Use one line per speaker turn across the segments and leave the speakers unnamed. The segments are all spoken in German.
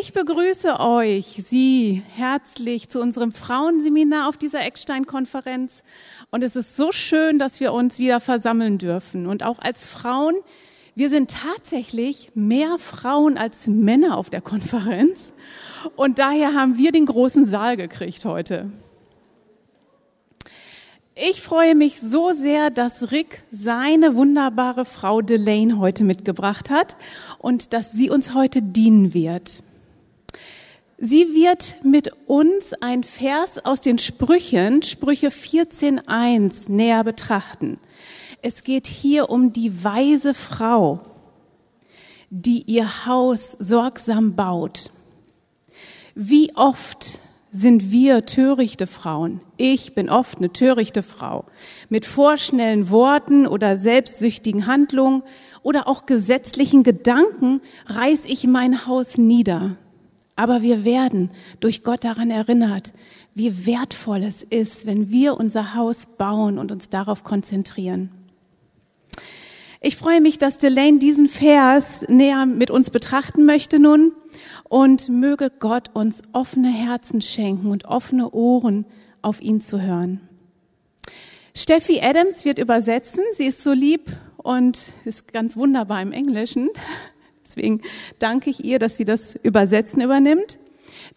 Ich begrüße euch, Sie, herzlich zu unserem Frauenseminar auf dieser Eckstein-Konferenz. Und es ist so schön, dass wir uns wieder versammeln dürfen. Und auch als Frauen, wir sind tatsächlich mehr Frauen als Männer auf der Konferenz. Und daher haben wir den großen Saal gekriegt heute. Ich freue mich so sehr, dass Rick seine wunderbare Frau Delane heute mitgebracht hat und dass sie uns heute dienen wird. Sie wird mit uns ein Vers aus den Sprüchen, Sprüche 14.1, näher betrachten. Es geht hier um die weise Frau, die ihr Haus sorgsam baut. Wie oft sind wir törichte Frauen? Ich bin oft eine törichte Frau. Mit vorschnellen Worten oder selbstsüchtigen Handlungen oder auch gesetzlichen Gedanken reiß ich mein Haus nieder. Aber wir werden durch Gott daran erinnert, wie wertvoll es ist, wenn wir unser Haus bauen und uns darauf konzentrieren. Ich freue mich, dass Delane diesen Vers näher mit uns betrachten möchte nun und möge Gott uns offene Herzen schenken und offene Ohren auf ihn zu hören. Steffi Adams wird übersetzen. Sie ist so lieb und ist ganz wunderbar im Englischen. Deswegen danke ich ihr, dass sie das Übersetzen übernimmt.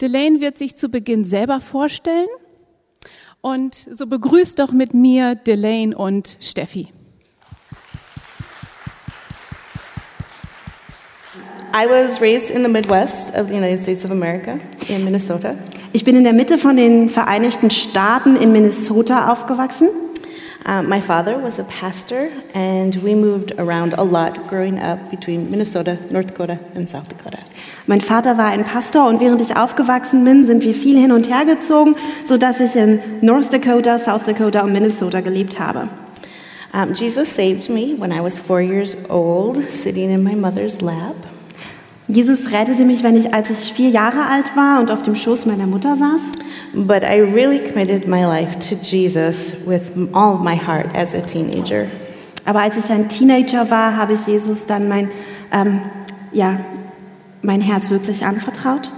Delane wird sich zu Beginn selber vorstellen. Und so begrüßt doch mit mir Delane und Steffi.
I was raised in the Midwest of the United States of America in Minnesota.
Ich bin in der Mitte von den Vereinigten Staaten in Minnesota aufgewachsen.
Uh, my father was a pastor, and we moved around a lot growing up between Minnesota, North Dakota, and South Dakota.
Mein Vater war ein Pastor und während ich aufgewachsen bin, sind wir viel hin und her gezogen, so dass ich in North Dakota, South Dakota und Minnesota gelebt habe.
Um, Jesus saved me when I was four years old, sitting in my mother's lap.
Jesus rettete mich, wenn ich, als ich vier Jahre alt war und auf dem Schoß meiner Mutter saß.
But I really committed my life to Jesus with all my heart as a teenager.
Aber als ich ein Teenager war, habe ich Jesus dann mein, ähm, ja, mein Herz wirklich anvertraut.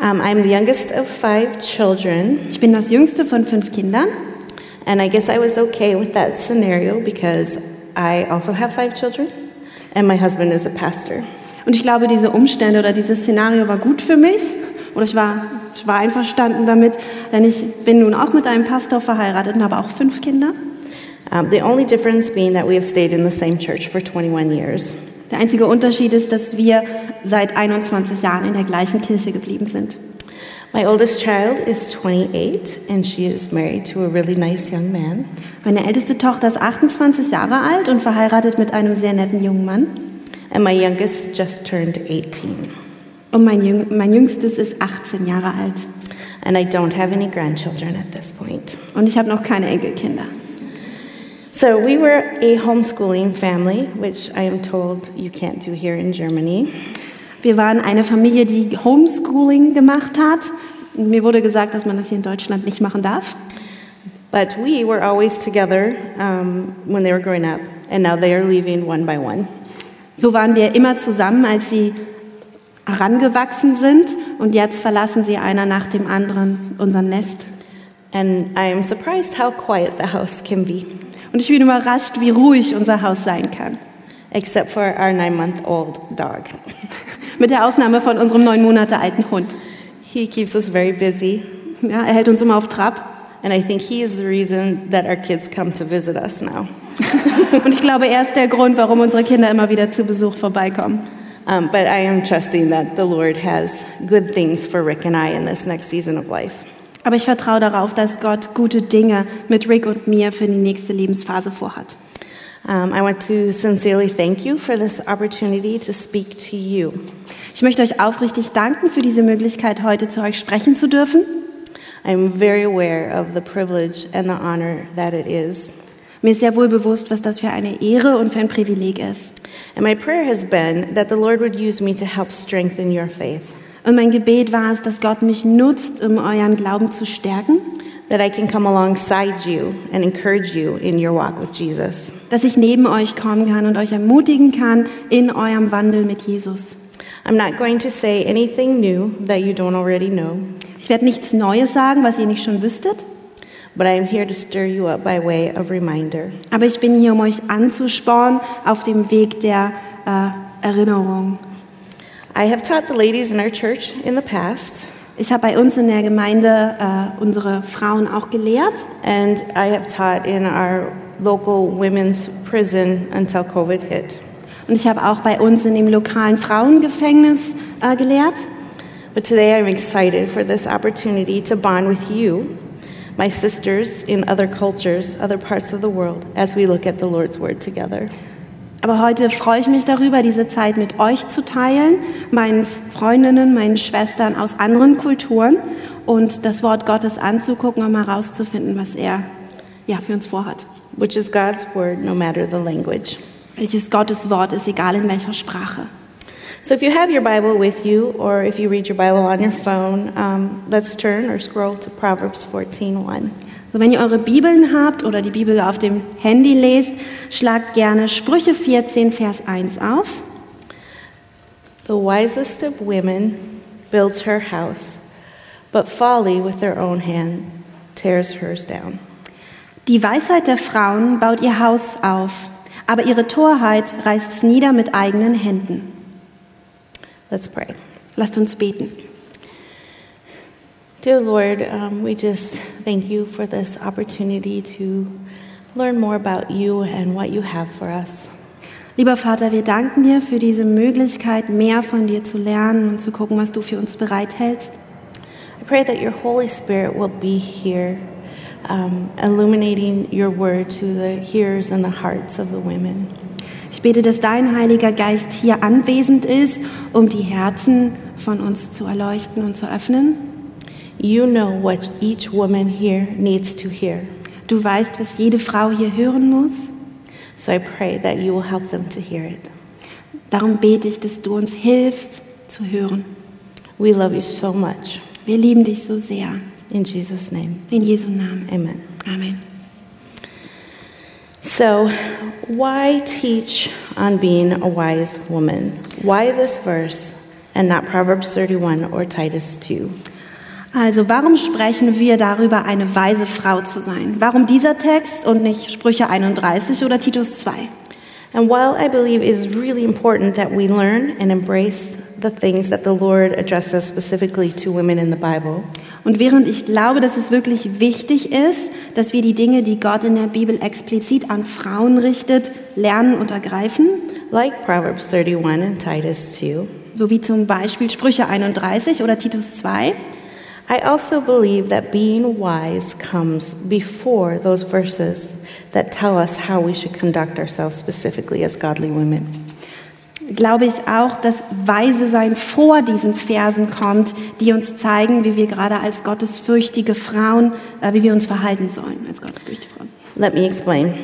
Um, I'm the youngest of five children,
Ich bin das jüngste von fünf Kindern.
and I guess I was okay with that scenario because I also have five children, and my husband is a pastor.
Und ich glaube, diese Umstände oder dieses Szenario war gut für mich. Oder ich war, ich war einverstanden damit, denn ich bin nun auch mit einem Pastor verheiratet und habe auch fünf Kinder.
Um, the only difference being that we have stayed in the same church for 21 years.
Der einzige Unterschied ist, dass wir seit 21 Jahren in der gleichen Kirche geblieben sind.
My oldest child is 28, and she is married to a really nice young man.
Meine älteste Tochter ist 28 Jahre alt und verheiratet mit einem sehr netten jungen Mann.
And my youngest just turned 18.
Und mein, Jüng mein jüngstes ist 18 Jahre alt.
And I don't have any grandchildren at this point.
Und ich habe noch keine Enkelkinder.
So we were a homeschooling family, which I am told you can't do here in Germany.
Wir waren eine Familie, die Homeschooling gemacht hat. Mir wurde gesagt, dass man das hier in Deutschland nicht machen darf.
But we were always together um, when they were growing up, and now they are leaving one by one.
So waren wir immer zusammen, als sie herangewachsen sind. Und jetzt verlassen sie einer nach dem anderen unser Nest.
And I am surprised how quiet the house can be,
Und ich bin überrascht, wie ruhig unser Haus sein kann.
except for our nine month old dog.
Mit der Ausnahme von unserem neun Monate alten Hund.
He keeps us very busy,
Ja, er hält uns immer auf Trab.
and I think he is the reason that our kids come to visit us now.
Und ich glaube, er ist der Grund, warum unsere Kinder immer wieder zu Besuch vorbeikommen.
Um, but I am trusting that the Lord has good things for Rick and I in this next season of life.
Aber ich vertraue darauf, dass Gott gute Dinge mit Rick und mir für die nächste Lebensphase vorhat.
Um, I want to sincerely thank you for this opportunity to speak to you.
Ich möchte euch aufrichtig danken für diese Möglichkeit, heute zu euch sprechen zu dürfen.
I'm very aware of the privilege and the honor that it is.
Mir ist sehr wohl bewusst, was das für eine Ehre und für ein Privileg ist.
And my prayer has been that the Lord would use me to help strengthen your faith,
Und mein Gebet war es, dass Gott mich nutzt, um euren Glauben zu stärken,
that I can come alongside you and encourage you in your walk with Jesus.
dass ich neben euch kommen kann und euch ermutigen kann in eurem Wandel mit Jesus.
I'm not going to say anything new that you don't already know,
Ich werde nichts Neues sagen, was ihr nicht schon wüsstet,
but I am here to stir you up by way of reminder.
aber ich bin hier, um euch anzuspornen auf dem Weg der äh, Erinnerung.
I have taught the ladies in our church in the past,
Ich habe bei uns in der Gemeinde äh, unsere Frauen auch gelehrt
and I have taught in our local women's prison until COVID hit.
und ich habe auch bei uns in dem lokalen Frauengefängnis äh, gelehrt.
But today I'm excited for this opportunity to bond with you, my sisters in other cultures, other parts of the world, as we look at the Lord's Word together.
Aber heute freue ich mich darüber, diese Zeit mit euch zu teilen, meinen Freundinnen, meinen Schwestern aus anderen Kulturen und das Wort Gottes anzugucken, um herauszufinden, was er ja, für uns vorhat.
which is God's word no matter the language.
Welches Gottes Wort ist, egal in welcher Sprache.
So if you have your Bible with you, or if you read your Bible on your phone, um, let's turn or scroll to Proverbs 14:1.
So, wenn ihr eure Bibeln habt oder die Bibel auf dem Handy lest, schlagt gerne Sprüche 14, Vers 1 auf.
The wisest of women builds her house, but folly with their own hand tears hers down.
Die Weisheit der Frauen baut ihr Haus auf, aber ihre Torheit reißt es nieder mit eigenen Händen.
Let's pray.
Lasst uns beten.
Dear Lord, um, we just thank you for this opportunity to learn more about you and what you have for us.
Lieber Vater, wir danken dir für diese Möglichkeit, mehr von dir zu lernen und zu gucken, was du für uns bereithältst.
I pray that your Holy Spirit will be here, um, illuminating your word to the hearers and the hearts of the women.
Ich bete, dass dein Heiliger Geist hier anwesend ist, um die Herzen von uns zu erleuchten und zu öffnen.
You know what each woman here needs to hear.
Du weißt, was jede Frau hier hören muss.
So I pray that you will help them to hear it.
Darum bete ich, dass du uns hilfst zu hören.
We love you so much.
Wir lieben dich so sehr.
In Jesus' name,
In Jesu Namen.
amen.
Amen.
So, why teach on being a wise woman? Why this verse and not Proverbs 31 or Titus 2?
Also, warum sprechen wir darüber, eine weise Frau zu sein? Warum dieser Text und nicht Sprüche 31 oder Titus 2?
And while I believe it is really important that we learn and embrace the things that the Lord addresses specifically to women in the Bible,
Und während ich glaube, dass es wirklich wichtig ist, dass wir die Dinge, die Gott in der Bibel explizit an Frauen richtet, lernen und ergreifen,
like Proverbs 31 and Titus 2,
so wie zum Beispiel Sprüche 31 oder Titus 2,
I also believe that being wise comes before those verses that tell us how we should conduct ourselves specifically as godly women.
Glaube ich auch, dass weise sein vor diesen Versen kommt, die uns zeigen, wie wir gerade als gottesfürchtige Frauen, äh, wie wir uns verhalten sollen als gottesfürchtige Frauen.
Let me explain.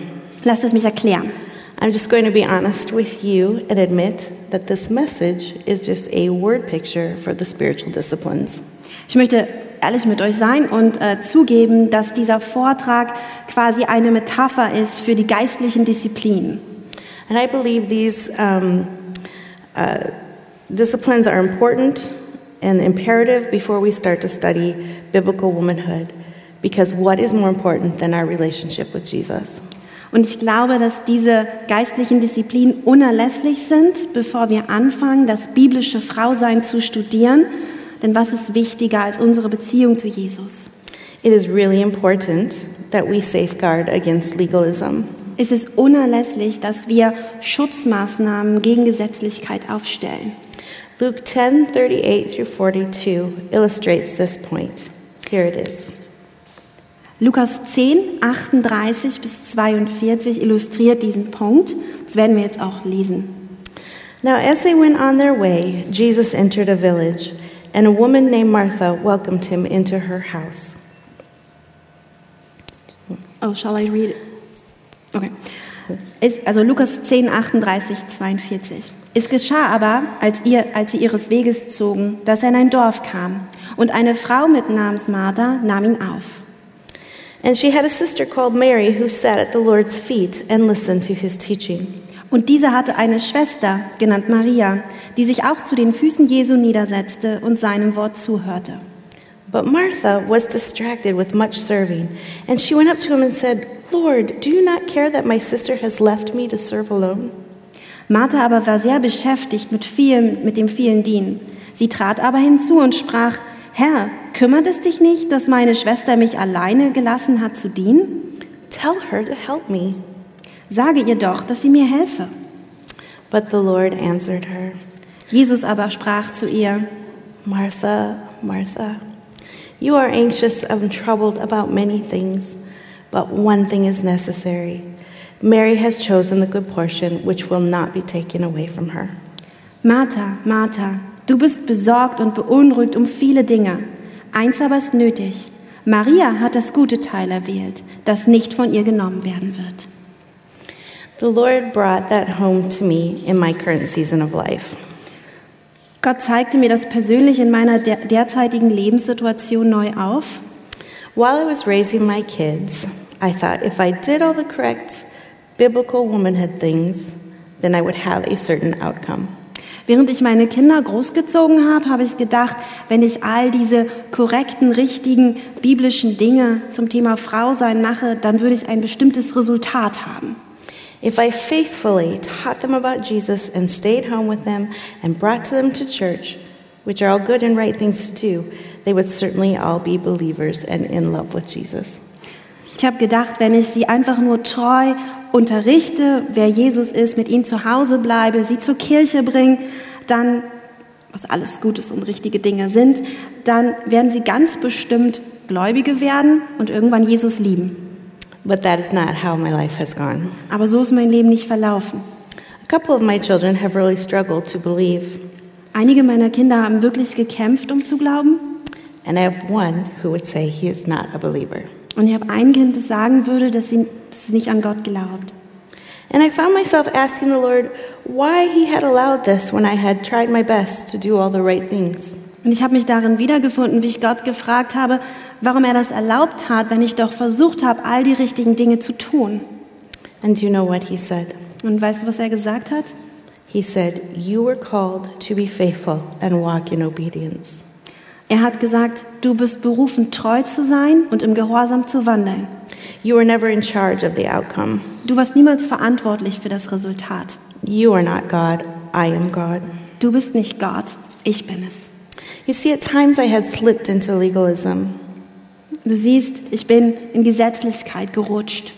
Lasst es mich erklären.
I'm just going to be honest with you and admit that this message is just a word picture for the spiritual disciplines.
Ich möchte ehrlich mit euch sein und äh, zugeben, dass dieser Vortrag quasi eine Metapher ist für die geistlichen Disziplinen.
And I believe these um, uh, disciplines are important and imperative before we start to study biblical womanhood. Because what is more important than our relationship with Jesus?
Und ich glaube, dass diese geistlichen Disziplinen unerlässlich sind, bevor wir anfangen, das biblische Frausein zu studieren. Denn was ist wichtiger als unsere Beziehung zu Jesus?
It is really important that we safeguard against legalism.
Es ist unerlässlich, dass wir Schutzmaßnahmen gegen Gesetzlichkeit aufstellen.
Luke 10 38 through 42 illustrates this point. Here it is.
Lukas 10, 38 bis 42 illustriert diesen Punkt. Das werden wir jetzt auch lesen.
Now, as they went on their way, Jesus entered a village, and a woman named Martha welcomed him into her house.
Oh, shall I read it? Okay. Es, also Lukas 10, 38, 42. Es geschah aber, als, ihr, als sie ihres Weges zogen, dass er in ein Dorf kam. Und eine Frau mit Namens Martha nahm ihn auf.
And she had a sister called Mary who sat at the Lord's feet and listened to his teaching.
Und diese hatte eine Schwester, genannt Maria, die sich auch zu den Füßen Jesu niedersetzte und seinem Wort zuhörte.
But Martha was distracted with much serving, and she went up to him and said, Lord, do you not care that my sister has left me to serve alone?
Martha aber war sehr beschäftigt mit, viel, mit dem vielen Dienen. Sie trat aber hinzu und sprach, Herr, kümmert es dich nicht, dass meine Schwester mich alleine gelassen hat zu dienen?
Tell her to help me.
Sage ihr doch, dass sie mir helfe.
But the Lord answered her,
Jesus aber sprach zu ihr,
Martha, Martha, you are anxious and troubled about many things, but one thing is necessary. Mary has chosen the good portion, which will not be taken away from her.
Martha, Martha, du bist besorgt und beunruhigt um viele Dinge. Eins aber ist nötig. Maria hat das gute Teil erwählt, das nicht von ihr genommen werden wird.
The Lord brought that home to me in my current season of life.
Gott zeigte mir das persönlich in meiner der derzeitigen Lebenssituation neu auf.
While I was raising my kids, I thought if I did all the correct biblical womanhood things, then I would have a certain outcome.
Während ich meine Kinder großgezogen habe, habe ich gedacht, wenn ich all diese korrekten, richtigen biblischen Dinge zum Thema Frau sein mache, dann würde ich ein bestimmtes Resultat haben.
If I faithfully taught them about Jesus and stayed home with them and brought them to church, which are all good and right things to do, they would certainly all be believers and in love with Jesus.
Ich habe gedacht, wenn ich sie einfach nur treu unterrichte, wer Jesus ist, mit ihnen zu Hause bleibe, sie zur Kirche bringe, dann, was alles Gutes und richtige Dinge sind, dann werden sie ganz bestimmt Gläubige werden und irgendwann Jesus lieben.
But that is not how my life has gone.
Aber so ist mein Leben nicht verlaufen.
A couple of my children have really struggled to believe,
Einige meiner Kinder haben wirklich gekämpft, um zu glauben.
and I have one who would say he is not a believer.
Und ich habe ein Kind, das sagen würde, dass, sie, dass es nicht an Gott glaubt.
And I found myself asking the Lord why he had allowed this when I had tried my best to do all the right things.
Und ich habe mich darin wiedergefunden, wie ich Gott gefragt habe, warum er das erlaubt hat, wenn ich doch versucht habe, all die richtigen Dinge zu tun.
And you know what he said?
Und weißt du, was er gesagt hat?
He said, You were called to be faithful and walk in obedience.
Er hat gesagt, du bist berufen, treu zu sein und im Gehorsam zu wandeln.
You were never in charge of the outcome.
Du warst niemals verantwortlich für das Resultat.
You are not God, I am God.
Du bist nicht Gott, ich bin es.
You see, at times I had slipped into legalism.
Du siehst, ich bin in Gesetzlichkeit gerutscht.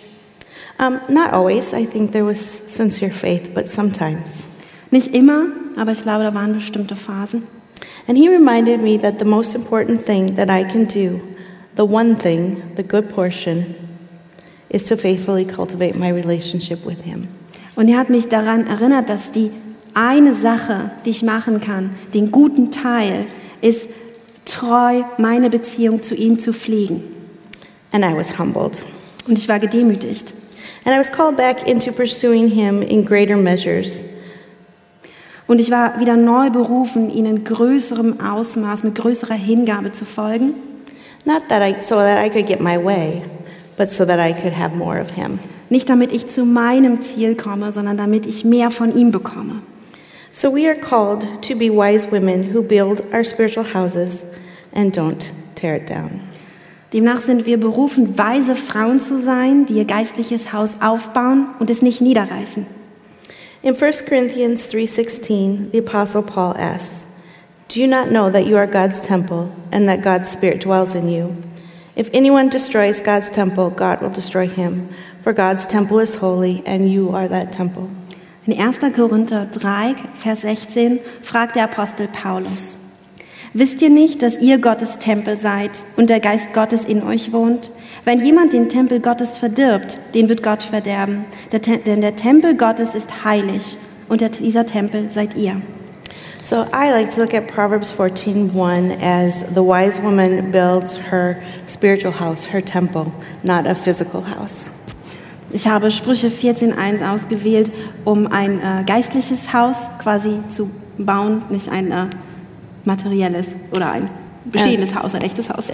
Um, not always. I think there was sincere faith, but sometimes.
Nicht immer, aber ich glaube, da waren bestimmte Phasen.
And he reminded me that the most important thing that I can do, the one thing, the good portion, is to faithfully cultivate my relationship with him.
Und er hat mich daran erinnert, dass die eine Sache, die ich machen kann, den guten Teil, ist treu meine Beziehung zu ihm zu pflegen.
And I was humbled.
Und ich war gedemütigt.
And I was called back into pursuing him in greater measures.
Und ich war wieder neu berufen, ihn in größerem Ausmaß, mit größerer Hingabe zu folgen.
Not that I, so that I could get my way, but so that I could have more of him.
Nicht damit ich zu meinem Ziel komme, sondern damit ich mehr von ihm bekomme.
So we are called to be wise women who build our spiritual houses and don't tear it down.
Demnach sind wir berufen, weise Frauen zu sein, die ihr geistliches Haus aufbauen und es nicht niederreißen.
In 1 Corinthians 3:16, the apostle Paul asks, "Do you not know that you are God's temple and that God's spirit dwells in you? If anyone destroys God's temple, God will destroy him, for God's temple is holy and you are that temple."
In 1. Korinther 3, Vers 16 fragt der Apostel Paulus, Wisst ihr nicht, dass ihr Gottes Tempel seid und der Geist Gottes in euch wohnt? Wenn jemand den Tempel Gottes verdirbt, den wird Gott verderben. Denn der Tempel Gottes ist heilig und dieser Tempel seid ihr.
So I like to look at Proverbs 14:1 as the wise woman builds her spiritual house, her temple, not a physical house.
Ich habe Sprüche 14.1 ausgewählt, um ein äh, geistliches Haus quasi zu bauen, nicht ein äh, materielles oder ein bestehendes Haus, ein echtes Haus.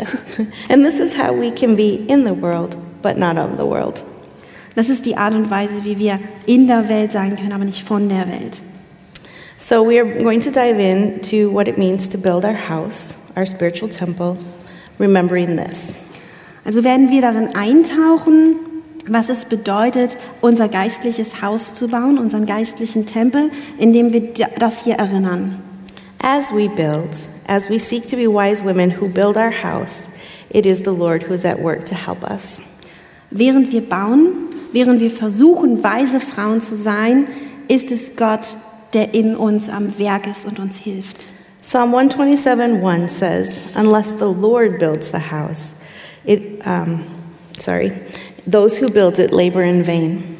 And this is how we can be in the world, but not of the world.
Das ist die Art und Weise, wie wir in der Welt sein können, aber nicht von der Welt.
So we are going to dive into what it means to build our house, our spiritual temple, remembering this.
Also werden wir darin eintauchen, was es bedeutet, unser geistliches Haus zu bauen, unseren geistlichen Tempel, indem wir das hier erinnern.
As we build, as we seek to be wise women who build our house, it is the Lord who is at work to help us.
Während wir bauen, während wir versuchen, weise Frauen zu sein, ist es Gott, der in uns am Werk ist und uns hilft.
Psalm 127:1 says, "Unless the Lord builds the house, it um, sorry, those who build it labor in vain."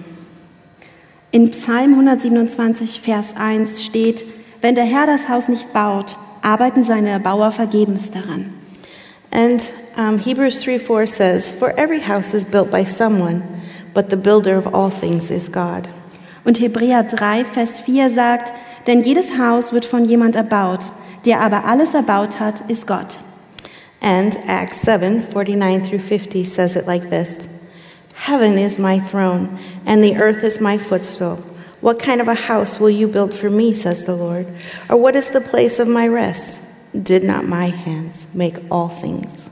In Psalm 127, Vers 1 steht, wenn der Herr das Haus nicht baut, arbeiten seine Bauer vergebens daran.
And um, Hebrews 3:4 says, "For every house is built by someone, but the builder of all things is God."
Und Hebräer 3, Vers 4 sagt, denn jedes Haus wird von jemand erbaut, der aber alles erbaut hat, ist Gott.
And Acts 7 49 through 50 says it like this Heaven is my throne, and the earth is my footstool. What kind of a house will you build for me, says the Lord? Or what is the place of my rest? Did not my hands make all things?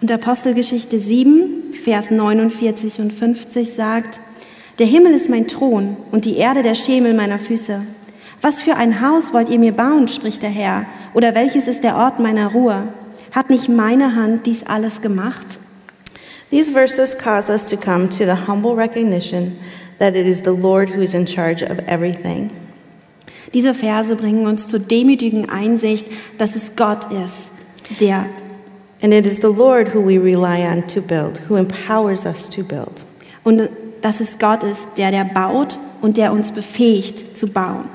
Und Apostelgeschichte 7, Vers 49 und 50 sagt, der Himmel ist mein Thron und die Erde der Schemel meiner Füße. Was für ein Haus wollt ihr mir bauen, spricht der Herr, oder welches ist der Ort meiner Ruhe? Hat nicht meine Hand dies alles gemacht?
These verses cause us to come to the humble recognition that it is the Lord who is in charge of everything.
Diese Verse bringen uns zur demütigen Einsicht, dass es Gott ist, der
And it is the Lord who we rely on to build, who empowers us to build.
und dass es Gott ist, der der baut und der uns befähigt zu bauen.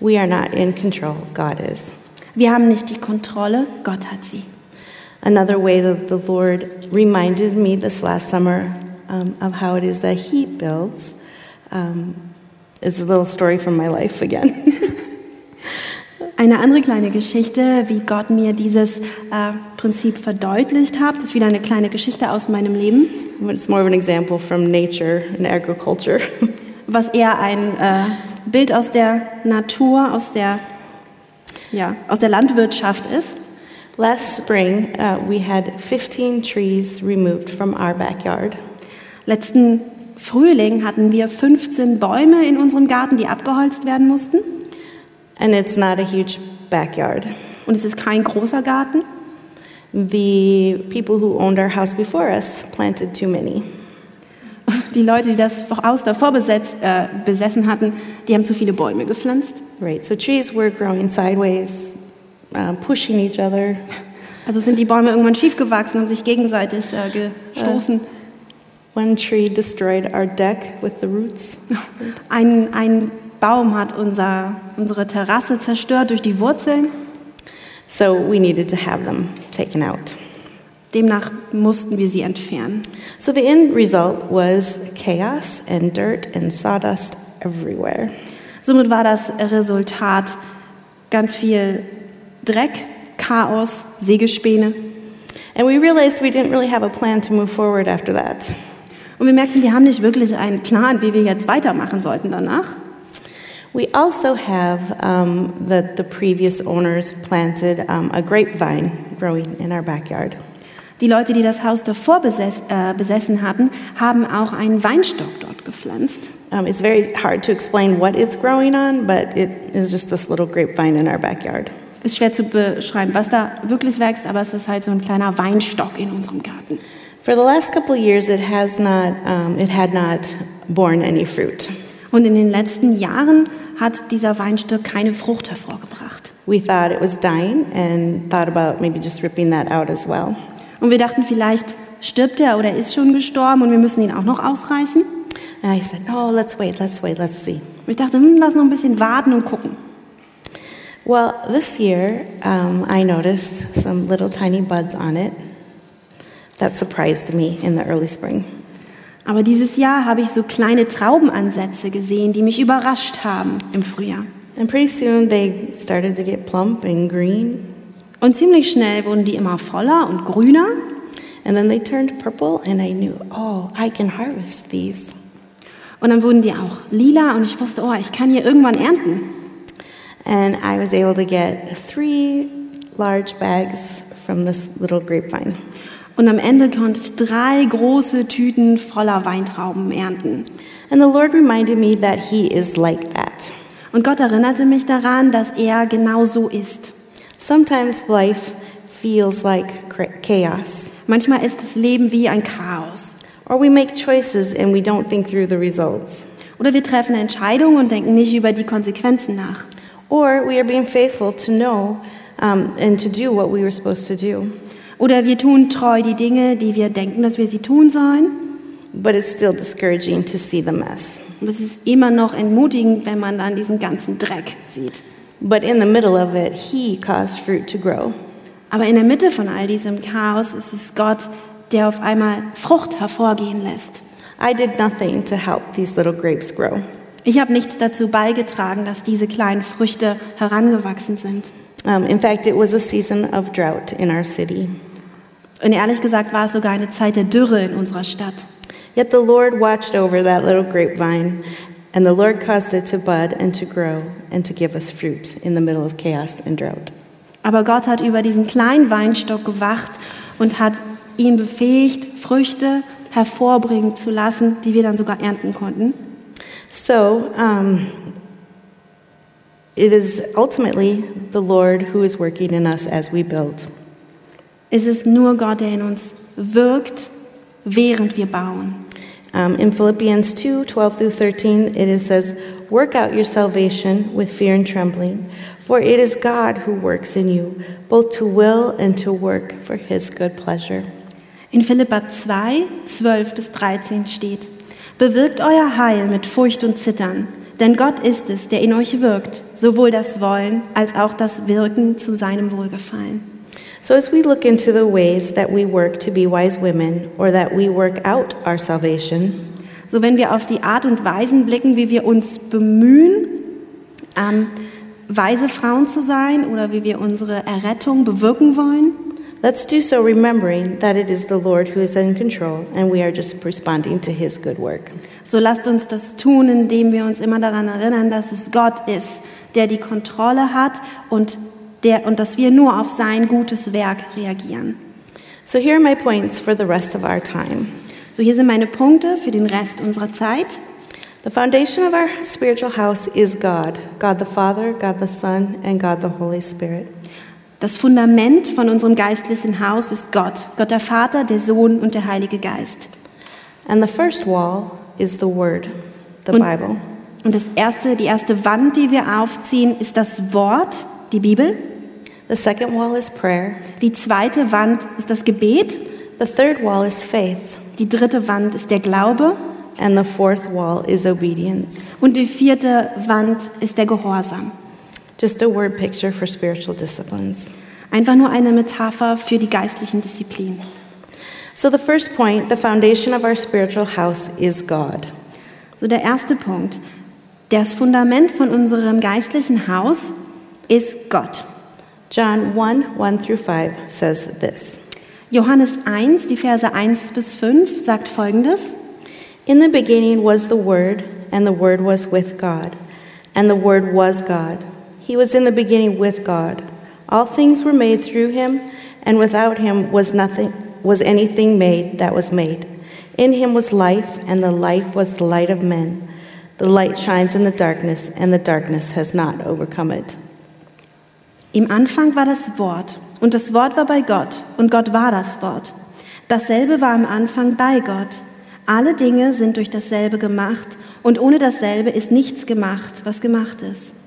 We are not in control, God is.
Wir haben nicht die Kontrolle, Gott hat sie.
Another way that the Lord reminded me this last summer um, of how it is that He builds um, is a little story from my life again.
Eine andere kleine Geschichte, wie Gott mir dieses äh, Prinzip verdeutlicht hat, das ist wieder eine kleine Geschichte aus meinem Leben,
it's more of an example from nature and agriculture.
was eher ein äh, Bild aus der Natur, aus der, ja, aus der Landwirtschaft ist.
Last spring, uh, we had 15 trees removed from our backyard.
Letzten Frühling hatten wir 15 Bäume in unserem Garten, die abgeholzt werden mussten.
And it's not a huge backyard.
Und es ist kein großer Garten.
The people who owned our house before us planted too many.
Die Leute, die das Haus davor besetzt, äh, besessen hatten, die haben zu viele Bäume gepflanzt.
Right, so trees were growing sideways, uh, pushing each other.
Also sind die Bäume irgendwann schief gewachsen und sich gegenseitig äh, gestoßen.
One tree destroyed our deck with the roots.
Ein, ein Baum hat unser, unsere Terrasse zerstört durch die Wurzeln.
So we needed to have them taken out.
Demnach mussten wir sie entfernen.
So the end result was chaos and dirt and sawdust everywhere.
Somit war das Resultat ganz viel Dreck, Chaos, Sägespäne.
And we realized we didn't really have a plan to move forward after that.
Und wir merkten, wir haben nicht wirklich einen Plan, wie wir jetzt weitermachen sollten danach.
We also have um, that the previous owners planted um, a grapevine growing in our backyard.
Die Leute, die das Haus davor beses äh, besessen hatten, haben auch einen Weinstock dort gepflanzt.
Um, it's very hard to explain what it's growing on, but it is just this little grapevine in our backyard.
Ist schwer zu beschreiben, was da wirklich wächst, aber es ist halt so ein kleiner Weinstock in unserem Garten.
For the last couple of years, it has not, um, it had not borne any fruit.
Und in den letzten Jahren hat dieser Weinstock keine Frucht hervorgebracht.
We thought it was dying and thought about maybe just ripping that out as well.
Und wir dachten, vielleicht stirbt er oder ist schon gestorben und wir müssen ihn auch noch ausreißen.
And I said, no, let's wait, let's wait, let's see.
Und ich dachte, hm, lass noch ein bisschen warten und gucken.
Well, this year, um, I noticed some little tiny buds on it. That surprised me in the early spring.
Aber dieses Jahr habe ich so kleine Traubenansätze gesehen, die mich überrascht haben im Frühjahr.
And pretty soon they started to get plump and green,
Und ziemlich schnell wurden die immer voller und grüner.
and then they turned purple, and I knew, oh, I can harvest these.
Und dann wurden die auch lila und ich wusste, oh, ich kann hier irgendwann ernten.
And I was able to get three large bags from this little grapevine.
Und am Ende konnte ich drei große Tüten voller Weintrauben ernten.
And the Lord reminded me that He is like that.
Und Gott erinnerte mich daran, dass er genau so ist.
Sometimes life feels like chaos,
Manchmal ist das Leben wie ein Chaos.
or we make choices and we don't think through the results,
Oder wir treffen Entscheidungen und denken nicht über die Konsequenzen nach.
Or we are being faithful to know um, and to do what we were supposed to do,
Oder wir tun treu die Dinge, die wir denken, dass wir sie tun sollen.
but it's still discouraging to see the mess.
Und es ist immer noch entmutigend, wenn man dann diesen ganzen Dreck sieht.
But in the middle of it, He caused fruit to grow.
Aber in der Mitte von all diesem Chaos ist es Gott, der auf einmal Frucht hervorgehen lässt.
I did nothing to help these little grapes grow.
Ich habe nichts dazu beigetragen, dass diese kleinen Früchte herangewachsen sind.
Um, in fact, it was a season of drought in our city.
Und ehrlich gesagt war es sogar eine Zeit der Dürre in unserer Stadt.
Yet the Lord watched over that little grapevine, and the Lord caused it to bud and to grow and to give us fruit in the middle of chaos and drought.
Aber Gott hat über diesen kleinen Weinstock gewacht und hat ihn befähigt, Früchte hervorbringen zu lassen, die wir dann sogar ernten konnten.
So, um, it is ultimately the Lord who is working in us as we build.
Es ist nur Gott, der in uns wirkt, während wir bauen.
Um, in Philippians 2 12 through 13, it is, says, Work out your salvation with fear and trembling, for it is God who works in you, both to will and to work for his good pleasure.
In Philippa 2, 12 bis 13 steht, Bewirkt euer Heil mit Furcht und Zittern, denn Gott ist es, der in euch wirkt, sowohl das Wollen als auch das Wirken zu seinem Wohlgefallen.
So, as we look into the ways that we work to be wise women or that we work out our salvation,
So wenn wir auf die Art und Weisen blicken, wie wir uns bemühen, ähm, weise Frauen zu sein oder wie wir unsere Errettung bewirken wollen,
let's do so remembering that it is the Lord who is in control and we are just responding to his good work.
so lasst uns das tun, indem wir uns immer daran erinnern, dass es Gott ist, der die Kontrolle hat und, der, und dass wir nur auf sein gutes Werk reagieren.
So, here are my points for the rest of our time.
So hier sind meine Punkte für den Rest unserer Zeit.
The foundation of our spiritual house is God God the Father, God the Son, and God the Holy Spirit.
Das Fundament von unserem geistlichen Haus ist Gott, Gott der Vater, der Sohn und der Heilige Geist.
And the first wall is the Word, the
Und-
Bible.
Und das erste, die erste Wand, die wir aufziehen, ist das Wort, die Bibel.
The second wall is prayer.
Die zweite Wand ist das Gebet.
The third wall is faith.
Die dritte Wand ist der Glaube.
And the fourth wall is obedience.
Und die vierte Wand ist der Gehorsam.
Just a word picture for spiritual disciplines.
Einfach nur eine Metapher für die geistlichen Disziplinen.
So, the first point the foundation of our spiritual house is God.
So der erste Punkt. Das Fundament von unserem geistlichen Haus ist Gott.
John 1 1 through 5 says this
Johannes 1, die Verse 1 bis 5 sagt folgendes.
In the beginning was the Word, and the Word was with God, and the Word was God. He was in the beginning with God. All things were made through him, and without him was nothing was anything made that was made. In him was life, and the life was the light of men. The light shines in the darkness, and the darkness has not overcome it.
Im Anfang war das Wort und das Wort war bei Gott und Gott war das Wort. Dasselbe war im Anfang bei Gott. Alle Dinge sind durch dasselbe gemacht und ohne dasselbe ist nichts gemacht, was gemacht ist.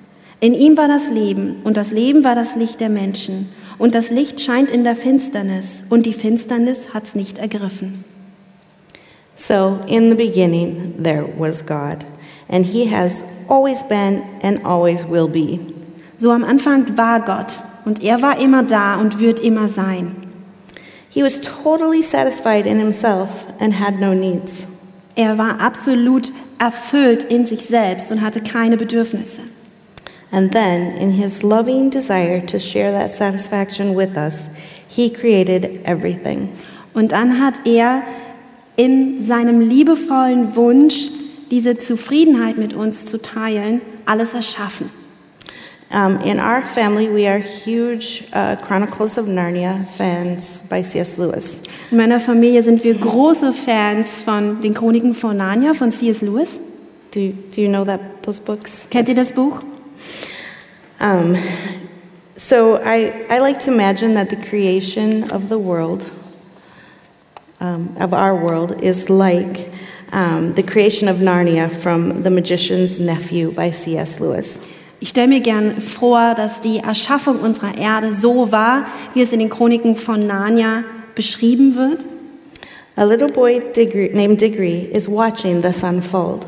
In ihm war das Leben und das Leben war das Licht der Menschen und das Licht scheint in der Finsternis und die Finsternis hat's nicht ergriffen.
So, in the beginning, there was God, and he has always been and always will be.
So am Anfang war Gott und er war immer da und wird immer sein.
He was totally satisfied in himself and had no needs.
Er war absolut erfüllt in sich selbst und hatte keine Bedürfnisse.
And then, in his loving desire to share that satisfaction with us, he created everything.
Und dann hat er in seinem liebevollen Wunsch, diese Zufriedenheit mit uns zu teilen, alles erschaffen.
Um, in our family, we are huge uh, Chronicles of Narnia fans by C.S. Lewis.
In meiner Familie sind wir große Fans von den Chroniken von Narnia von C.S. Lewis.
Do, do you know that those books?
Kennt ihr das Buch?
Um, so I, I like to imagine that the creation of the world, um, of our world, is like um, the creation of Narnia from The Magician's Nephew by C.S. Lewis.
Ich stelle mir gern vor, dass die Erschaffung unserer Erde so war, wie es in den Chroniken von Narnia beschrieben wird.
A little boy Diggory, named Diggory is watching this unfold.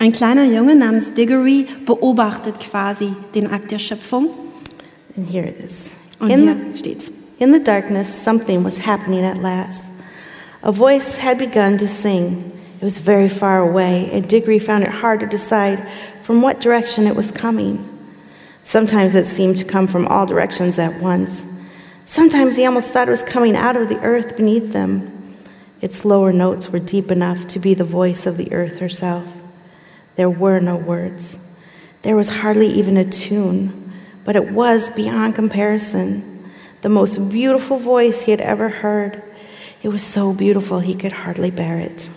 Ein kleiner Junge namens Diggory beobachtet quasi den Akt der Schöpfung.
And here it is.
Und
In
hier
the,
steht's.
in the darkness, something was happening at last. A voice had begun to sing. It was very far away, and Diggory found it hard to decide from what direction it was coming. Sometimes it seemed to come from all directions at once. Sometimes he almost thought it was coming out of the earth beneath them. Its lower notes were deep enough to be the voice of the earth herself. There were no words. There was hardly even a tune, but it was beyond comparison the most beautiful voice he had ever heard. It was so beautiful he could hardly bear it.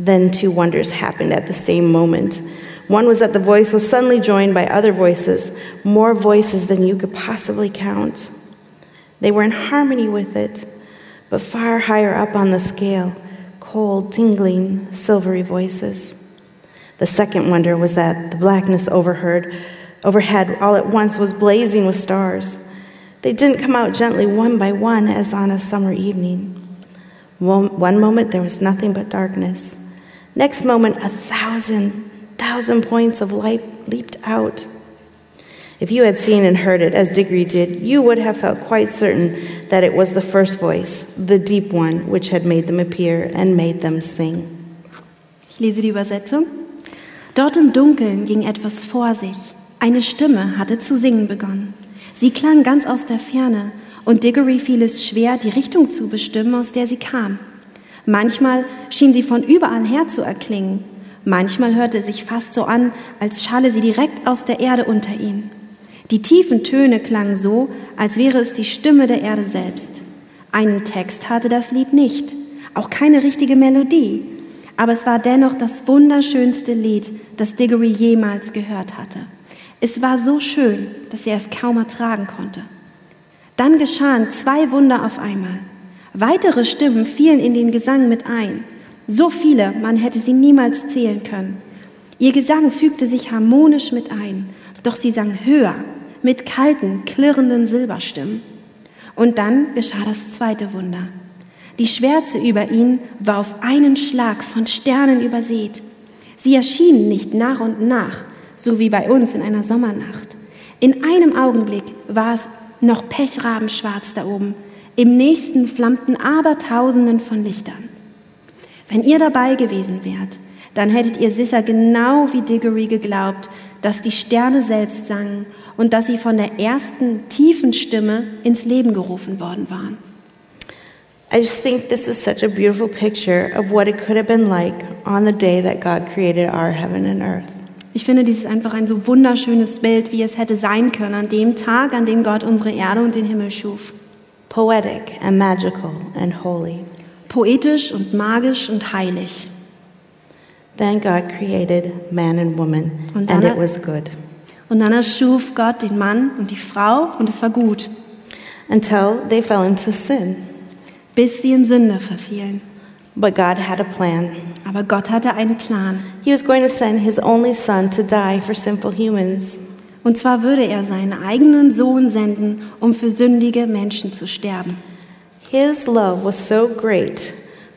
Then two wonders happened at the same moment. One was that the voice was suddenly joined by other voices, more voices than you could possibly count. They were in harmony with it, but far higher up on the scale, cold, tingling, silvery voices. The second wonder was that the blackness overheard, overhead all at once was blazing with stars. They didn't come out gently one by one as on a summer evening. One, moment there was nothing but darkness. Next moment, a thousand, thousand points of light leaped out. If you had seen and heard it as Diggory did, you would have felt quite certain that it was the first voice, the deep one, which had made them appear and made them sing.
Ich lese die Übersetzung. Dort im Dunkeln ging etwas vor sich. Eine Stimme hatte zu singen begonnen. Sie klang ganz aus der Ferne und Diggory fiel es schwer, die Richtung zu bestimmen, aus der sie kam. Manchmal schien sie von überall her zu erklingen. Manchmal hörte es sich fast so an, als schalle sie direkt aus der Erde unter ihn. Die tiefen Töne klangen so, als wäre es die Stimme der Erde selbst. Einen Text hatte das Lied nicht, auch keine richtige Melodie, aber es war dennoch das wunderschönste Lied, das Diggory jemals gehört hatte. Es war so schön, dass er es kaum ertragen konnte. Dann geschahen zwei Wunder auf einmal. Weitere Stimmen fielen in den Gesang mit ein. So viele, man hätte sie niemals zählen können. Ihr Gesang fügte sich harmonisch mit ein, doch sie sang höher, mit kalten, klirrenden Silberstimmen. Und dann geschah das zweite Wunder. Die Schwärze über ihn war auf einen Schlag von Sternen übersät. Sie erschienen nicht nach und nach, so wie bei uns in einer Sommernacht. In einem Augenblick war es noch pechrabenschwarz da oben, im nächsten flammten Abertausenden von Lichtern. Wenn ihr dabei gewesen wärt, dann hättet ihr sicher genau wie Diggory geglaubt, dass die Sterne selbst sangen und dass sie von der ersten tiefen Stimme ins Leben gerufen worden waren.
I just think this is such a beautiful picture of what it could have been like on the day that God created our heaven and earth.
Ich finde, dies ist einfach ein so wunderschönes Bild, wie es hätte sein können an dem Tag, an dem Gott unsere Erde und den Himmel schuf.
Poetic and magical and holy.
Poetisch und magisch und heilig.
Then God created man and woman,
Und
and it was good.
Und dann erschuf Gott den Mann und die Frau und es war gut,
Until they fell into sin.
Bis sie in Sünde verfielen.
But God had a plan.
Aber Gott hatte einen Plan.
He was going to send his only son to die for sinful humans.
Und zwar würde er seinen eigenen Sohn senden, um für sündige Menschen zu sterben.
His love was so great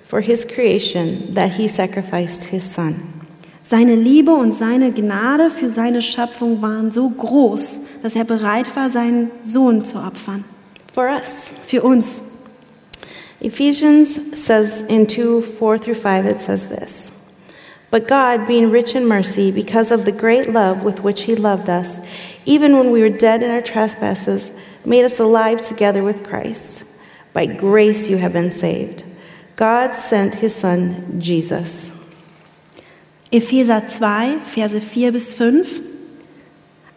for his creation that he sacrificed his son.
Seine Liebe und seine Gnade für seine Schöpfung waren so groß, dass er bereit war, seinen Sohn zu opfern.
For us.
Für uns.
Ephesians says in 2 4 through 5, it says this But God, being rich in mercy, because of the great love with which He loved us, even when we were dead in our trespasses, made us alive together with Christ. By grace you have been saved. God sent His Son, Jesus.
Epheser 2, Verse 4 bis 5.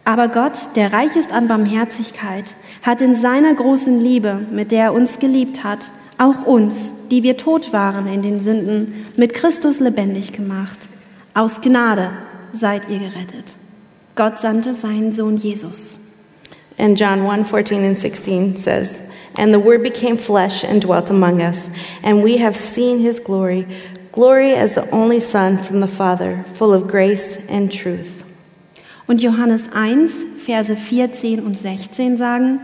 Aber Gott, der reich ist an Barmherzigkeit, hat in seiner großen Liebe, mit der er uns geliebt hat, auch uns, die wir tot waren in den Sünden, mit Christus lebendig gemacht. Aus Gnade seid ihr gerettet. Gott sandte seinen Sohn Jesus.
And John 1 14 and 16 says, And the Word became flesh and dwelt among us, and we have seen his glory, glory as the only Son from the Father, full of grace and truth.
Und Johannes 1, Verse 14 und 16 sagen,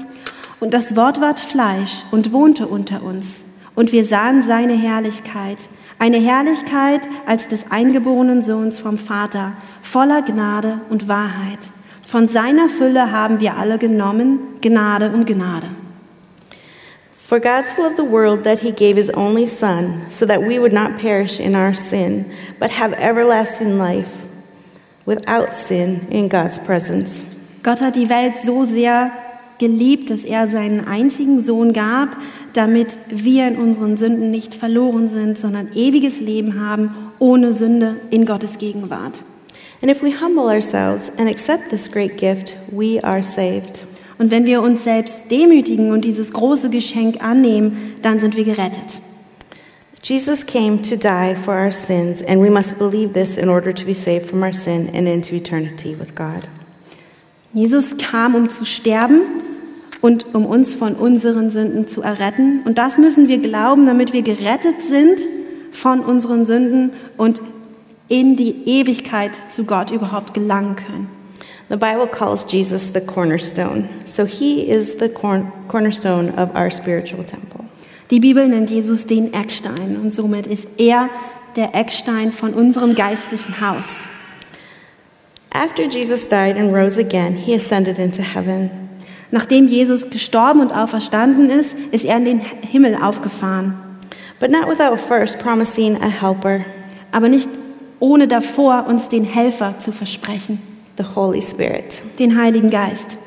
Und das Wort ward Fleisch und wohnte unter uns, und wir sahen seine Herrlichkeit, eine Herrlichkeit als des eingeborenen Sohns vom Vater, voller Gnade und Wahrheit. Von seiner Fülle haben wir alle genommen, Gnade um Gnade.
For God so loved the world that he gave his only Son, so that we would not perish in our sin, but have everlasting life without sin in God's presence.
Gott hat die Welt so sehr geliebt, dass er seinen einzigen Sohn gab, damit wir in unseren Sünden nicht verloren sind, sondern ewiges Leben haben, ohne Sünde in Gottes Gegenwart.
And if we humble ourselves and accept this great gift, we are saved.
Und wenn wir uns selbst demütigen und dieses große Geschenk annehmen, dann sind wir gerettet.
Jesus came to die for our sins, and we must believe this in order to be saved from our sin and into eternity with God.
Jesus kam, um zu sterben und um uns von unseren Sünden zu erretten. Und das müssen wir glauben, damit wir gerettet sind von unseren Sünden und in die Ewigkeit zu Gott überhaupt gelangen können.
The Bible calls Jesus the cornerstone, so he is the corn- cornerstone of our spiritual temple.
Die Bibel nennt Jesus den Eckstein und somit ist er der Eckstein von unserem geistlichen Haus.
After Jesus died and rose again, he ascended into heaven.
Nachdem Jesus gestorben und auferstanden ist, ist er in den Himmel aufgefahren.
But not without first promising a helper,
Aber nicht ohne davor uns den Helfer zu versprechen,
the Holy Spirit.
den Heiligen Geist.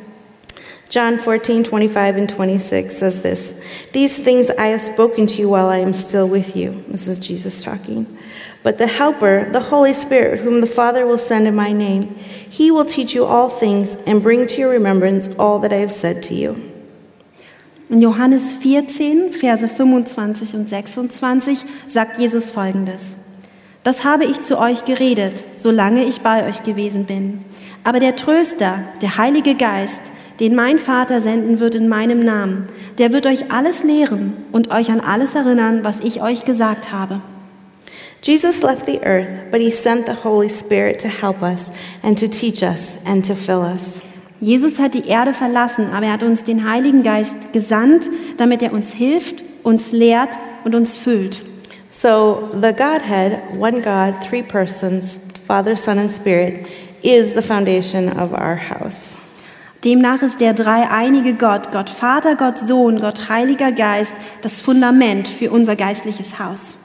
John 14, 25 and 26 says this These things I have spoken to you while I am still with you. This is Jesus talking. But the Helper, the Holy Spirit, whom the Father will send in my name, he will teach you all things and bring to your remembrance all that I have said to you.
In Johannes 14, Verse 25 und 26 sagt Jesus folgendes. Das habe ich zu euch geredet, solange ich bei euch gewesen bin. Aber der Tröster, der Heilige Geist, den mein Vater senden wird in meinem Namen, der wird euch alles lehren und euch an alles erinnern, was ich euch gesagt habe.
Jesus left the earth, but he sent the Holy Spirit to help us and to teach us and to fill us.
Jesus hat die Erde verlassen, aber er hat uns den Heiligen Geist gesandt, damit er uns hilft, uns lehrt und uns füllt.
So, the Godhead, one God, three persons, Father, Son, and Spirit, is the foundation of our house.
Demnach ist der dreieinige Gott, Gott Vater, Gott Sohn, Gott Heiliger Geist, das Fundament für unser geistliches Haus.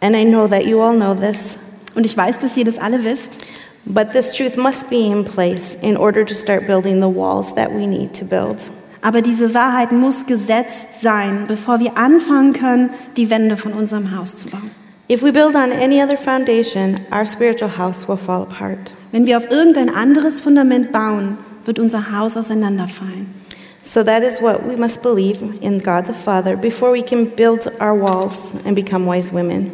And I know that you all know this,
Und ich weiß, dass ihr das alle wisst,
but this truth must be in place in order to start building the walls that we need to build.
aber diese Wahrheit muss gesetzt sein, bevor wir anfangen können, die Wände von unserem Haus zu bauen.
If we build on any other foundation, our spiritual house will fall apart.
Wenn wir auf irgendein anderes Fundament bauen, wird unser Haus auseinanderfallen.
So that is what we must believe in God the Father before we can build our walls and become wise women.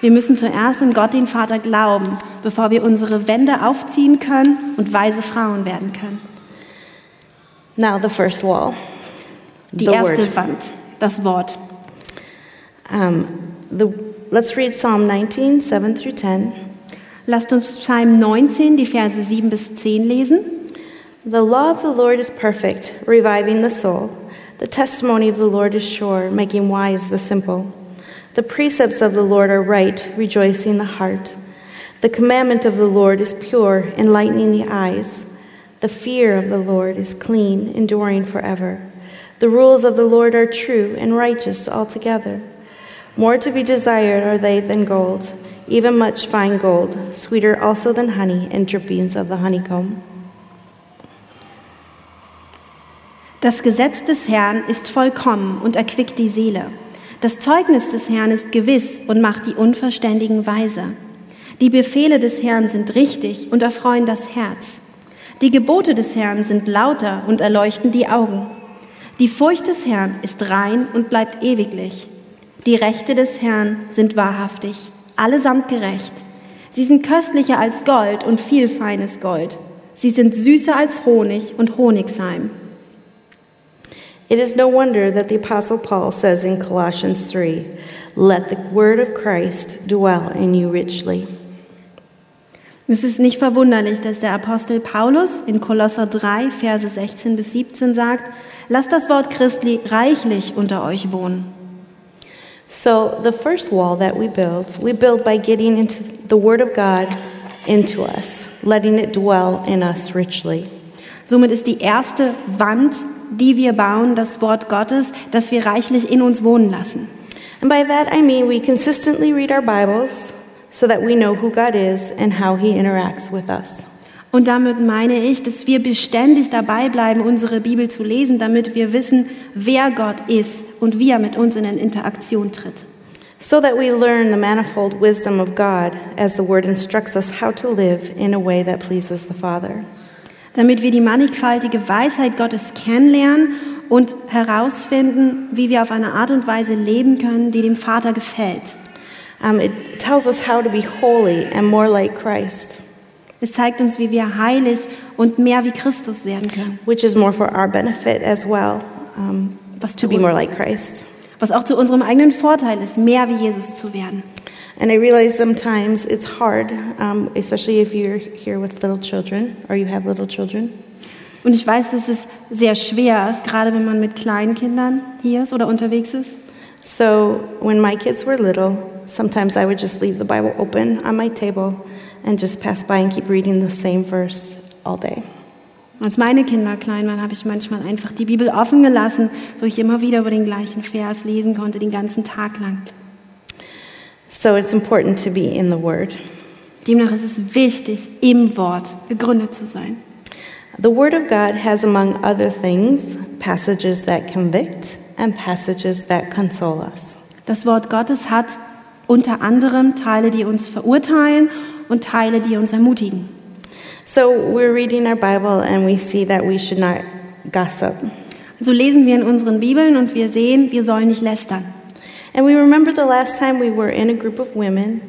Wir müssen zuerst an Gott, den Vater, glauben, bevor wir unsere Wände aufziehen können und weise Frauen werden können.
Now, the first wall.
Die
the
erste
word.
Wand, das Wort.
Um, the, let's read Psalm 19, 7 through 10.
Lasst uns Psalm 19, die Verse 7 bis 10 lesen.
The law of the Lord is perfect, reviving the soul. The testimony of the Lord is sure, making wise the simple. The precepts of the Lord are right, rejoicing the heart. The commandment of the Lord is pure, enlightening the eyes. The fear of the Lord is clean, enduring forever. The rules of the Lord are true and righteous altogether. More to be desired are they than gold, even much fine gold, sweeter also than honey and drippings of the honeycomb.
Das Gesetz des Herrn ist vollkommen und erquickt die Seele. Das Zeugnis des Herrn ist gewiss und macht die Unverständigen weise. Die Befehle des Herrn sind richtig und erfreuen das Herz. Die Gebote des Herrn sind lauter und erleuchten die Augen. Die Furcht des Herrn ist rein und bleibt ewiglich. Die Rechte des Herrn sind wahrhaftig, allesamt gerecht. Sie sind köstlicher als Gold und viel feines Gold. Sie sind süßer als Honig und Honigseim.
It is no wonder that the Apostle Paul says in Colossians 3 Let the word of Christ dwell in you richly.
Es ist nicht verwunderlich, dass der Apostel Paulus in Kolosser 3, Verse 16 bis 17 sagt, lasst das Wort Christi reichlich unter euch wohnen.
So, the first wall that we build, we build by getting into the Word of God into us, letting it dwell in us richly.
Somit ist die erste Wand, die wir bauen, das Wort Gottes, das wir reichlich in uns wohnen lassen.
And by that I mean we consistently read our Bibles so that we know who God is and how He interacts with us.
Und damit meine ich, dass wir beständig dabei bleiben, unsere Bibel zu lesen, damit wir wissen, wer Gott ist und wie er mit uns in Interaktion tritt.
So that we learn the manifold wisdom of God as the Word instructs us how to live in a way that pleases the Father.
Damit wir die mannigfaltige Weisheit Gottes kennenlernen und herausfinden, wie wir auf eine Art und Weise leben können, die dem Vater gefällt.
Um, it tells us how to be holy and more like Christ,
Es zeigt uns, wie wir heilig und mehr wie Christus werden können.
which is more for our benefit as well, um,
Was,
to be more like Christ.
was auch zu unserem eigenen Vorteil ist, mehr wie Jesus zu werden.
And I realize sometimes it's hard, um, especially if you're here with little children or you have little children.
Und ich weiß, dass es sehr schwer ist, gerade wenn man mit kleinen Kindern hier ist oder unterwegs ist.
So when my kids were little, sometimes I would just leave the Bible open on my table and just pass by and keep reading the same verse all day.
Als meine Kinder klein waren, habe ich manchmal einfach die Bibel offen gelassen, so ich immer wieder über den gleichen Vers lesen konnte, den ganzen Tag lang.
So it's important to be in the Word.
Demnach ist es wichtig, im Wort gegründet zu sein.
The Word of God has, among other things, passages that convict and passages that console us.
Das Wort Gottes hat unter anderem Teile, die uns verurteilen und Teile, die uns ermutigen.
So we're reading our Bible and we see that we should not gossip.
So lesen wir in unseren Bibeln und wir sehen, wir sollen nicht lästern.
And we remember the last time we were in a group of women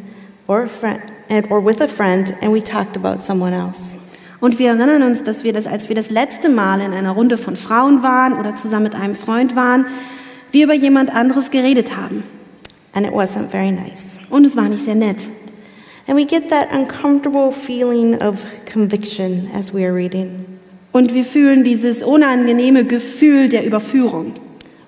or a friend or with a friend and we talked about someone else.
Und wir erinnern uns, dass wir das, als wir das letzte Mal in einer Runde von Frauen waren oder zusammen mit einem Freund waren, wir über jemand anderes geredet haben.
And it wasn't very nice.
Und es war nicht sehr nett.
And we get that uncomfortable feeling of conviction as we are reading,
Und wir fühlen dieses unangenehme Gefühl der Überführung,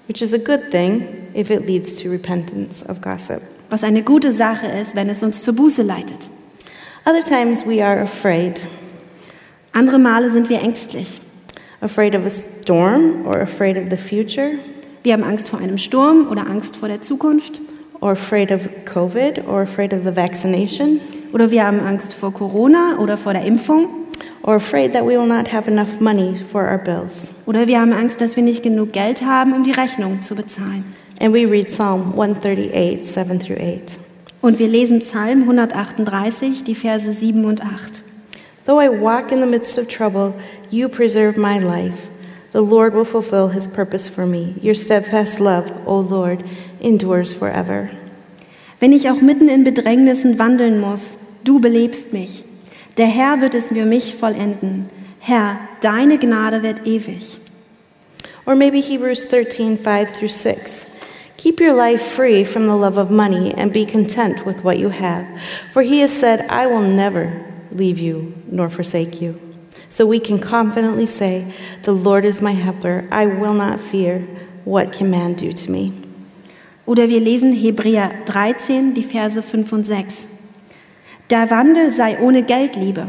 which is a good thing if it leads to repentance of gossip.
was eine gute Sache ist, wenn es uns zur Buße leitet.
Other times we are afraid,
Andere Male sind wir ängstlich.
afraid of a storm or afraid of the future
Wir haben Angst vor einem Sturm oder Angst vor der Zukunft.
or afraid of COVID or afraid of the vaccination
Oder wir haben Angst vor Corona oder vor der Impfung.
or afraid that we will not have enough money for our bills.
Oder wir haben Angst, dass wir nicht genug Geld haben, um die Rechnung zu bezahlen.
And we read Psalm 138, 7 through 8.
Und wir lesen Psalm 138, die Verse 7 und 8.
Though I walk in the midst of trouble, you preserve my life. The Lord will fulfill his purpose for me. Your steadfast love, O Lord, endures forever.
Wenn ich auch mitten in Bedrängnissen wandeln muss, du belebst mich. Der Herr wird es für mich vollenden. Herr, deine Gnade wird ewig.
Or maybe Hebrews 13, 5 through 6. Keep your life free from the love of money and be content with what you have. For he has said, I will never leave you nor forsake you. So we can confidently say, The Lord is my helper. I will not fear. What can man do to me?
Oder wir lesen Hebräer 13, die Verse 5 und 6. Der Wandel sei ohne Geldliebe.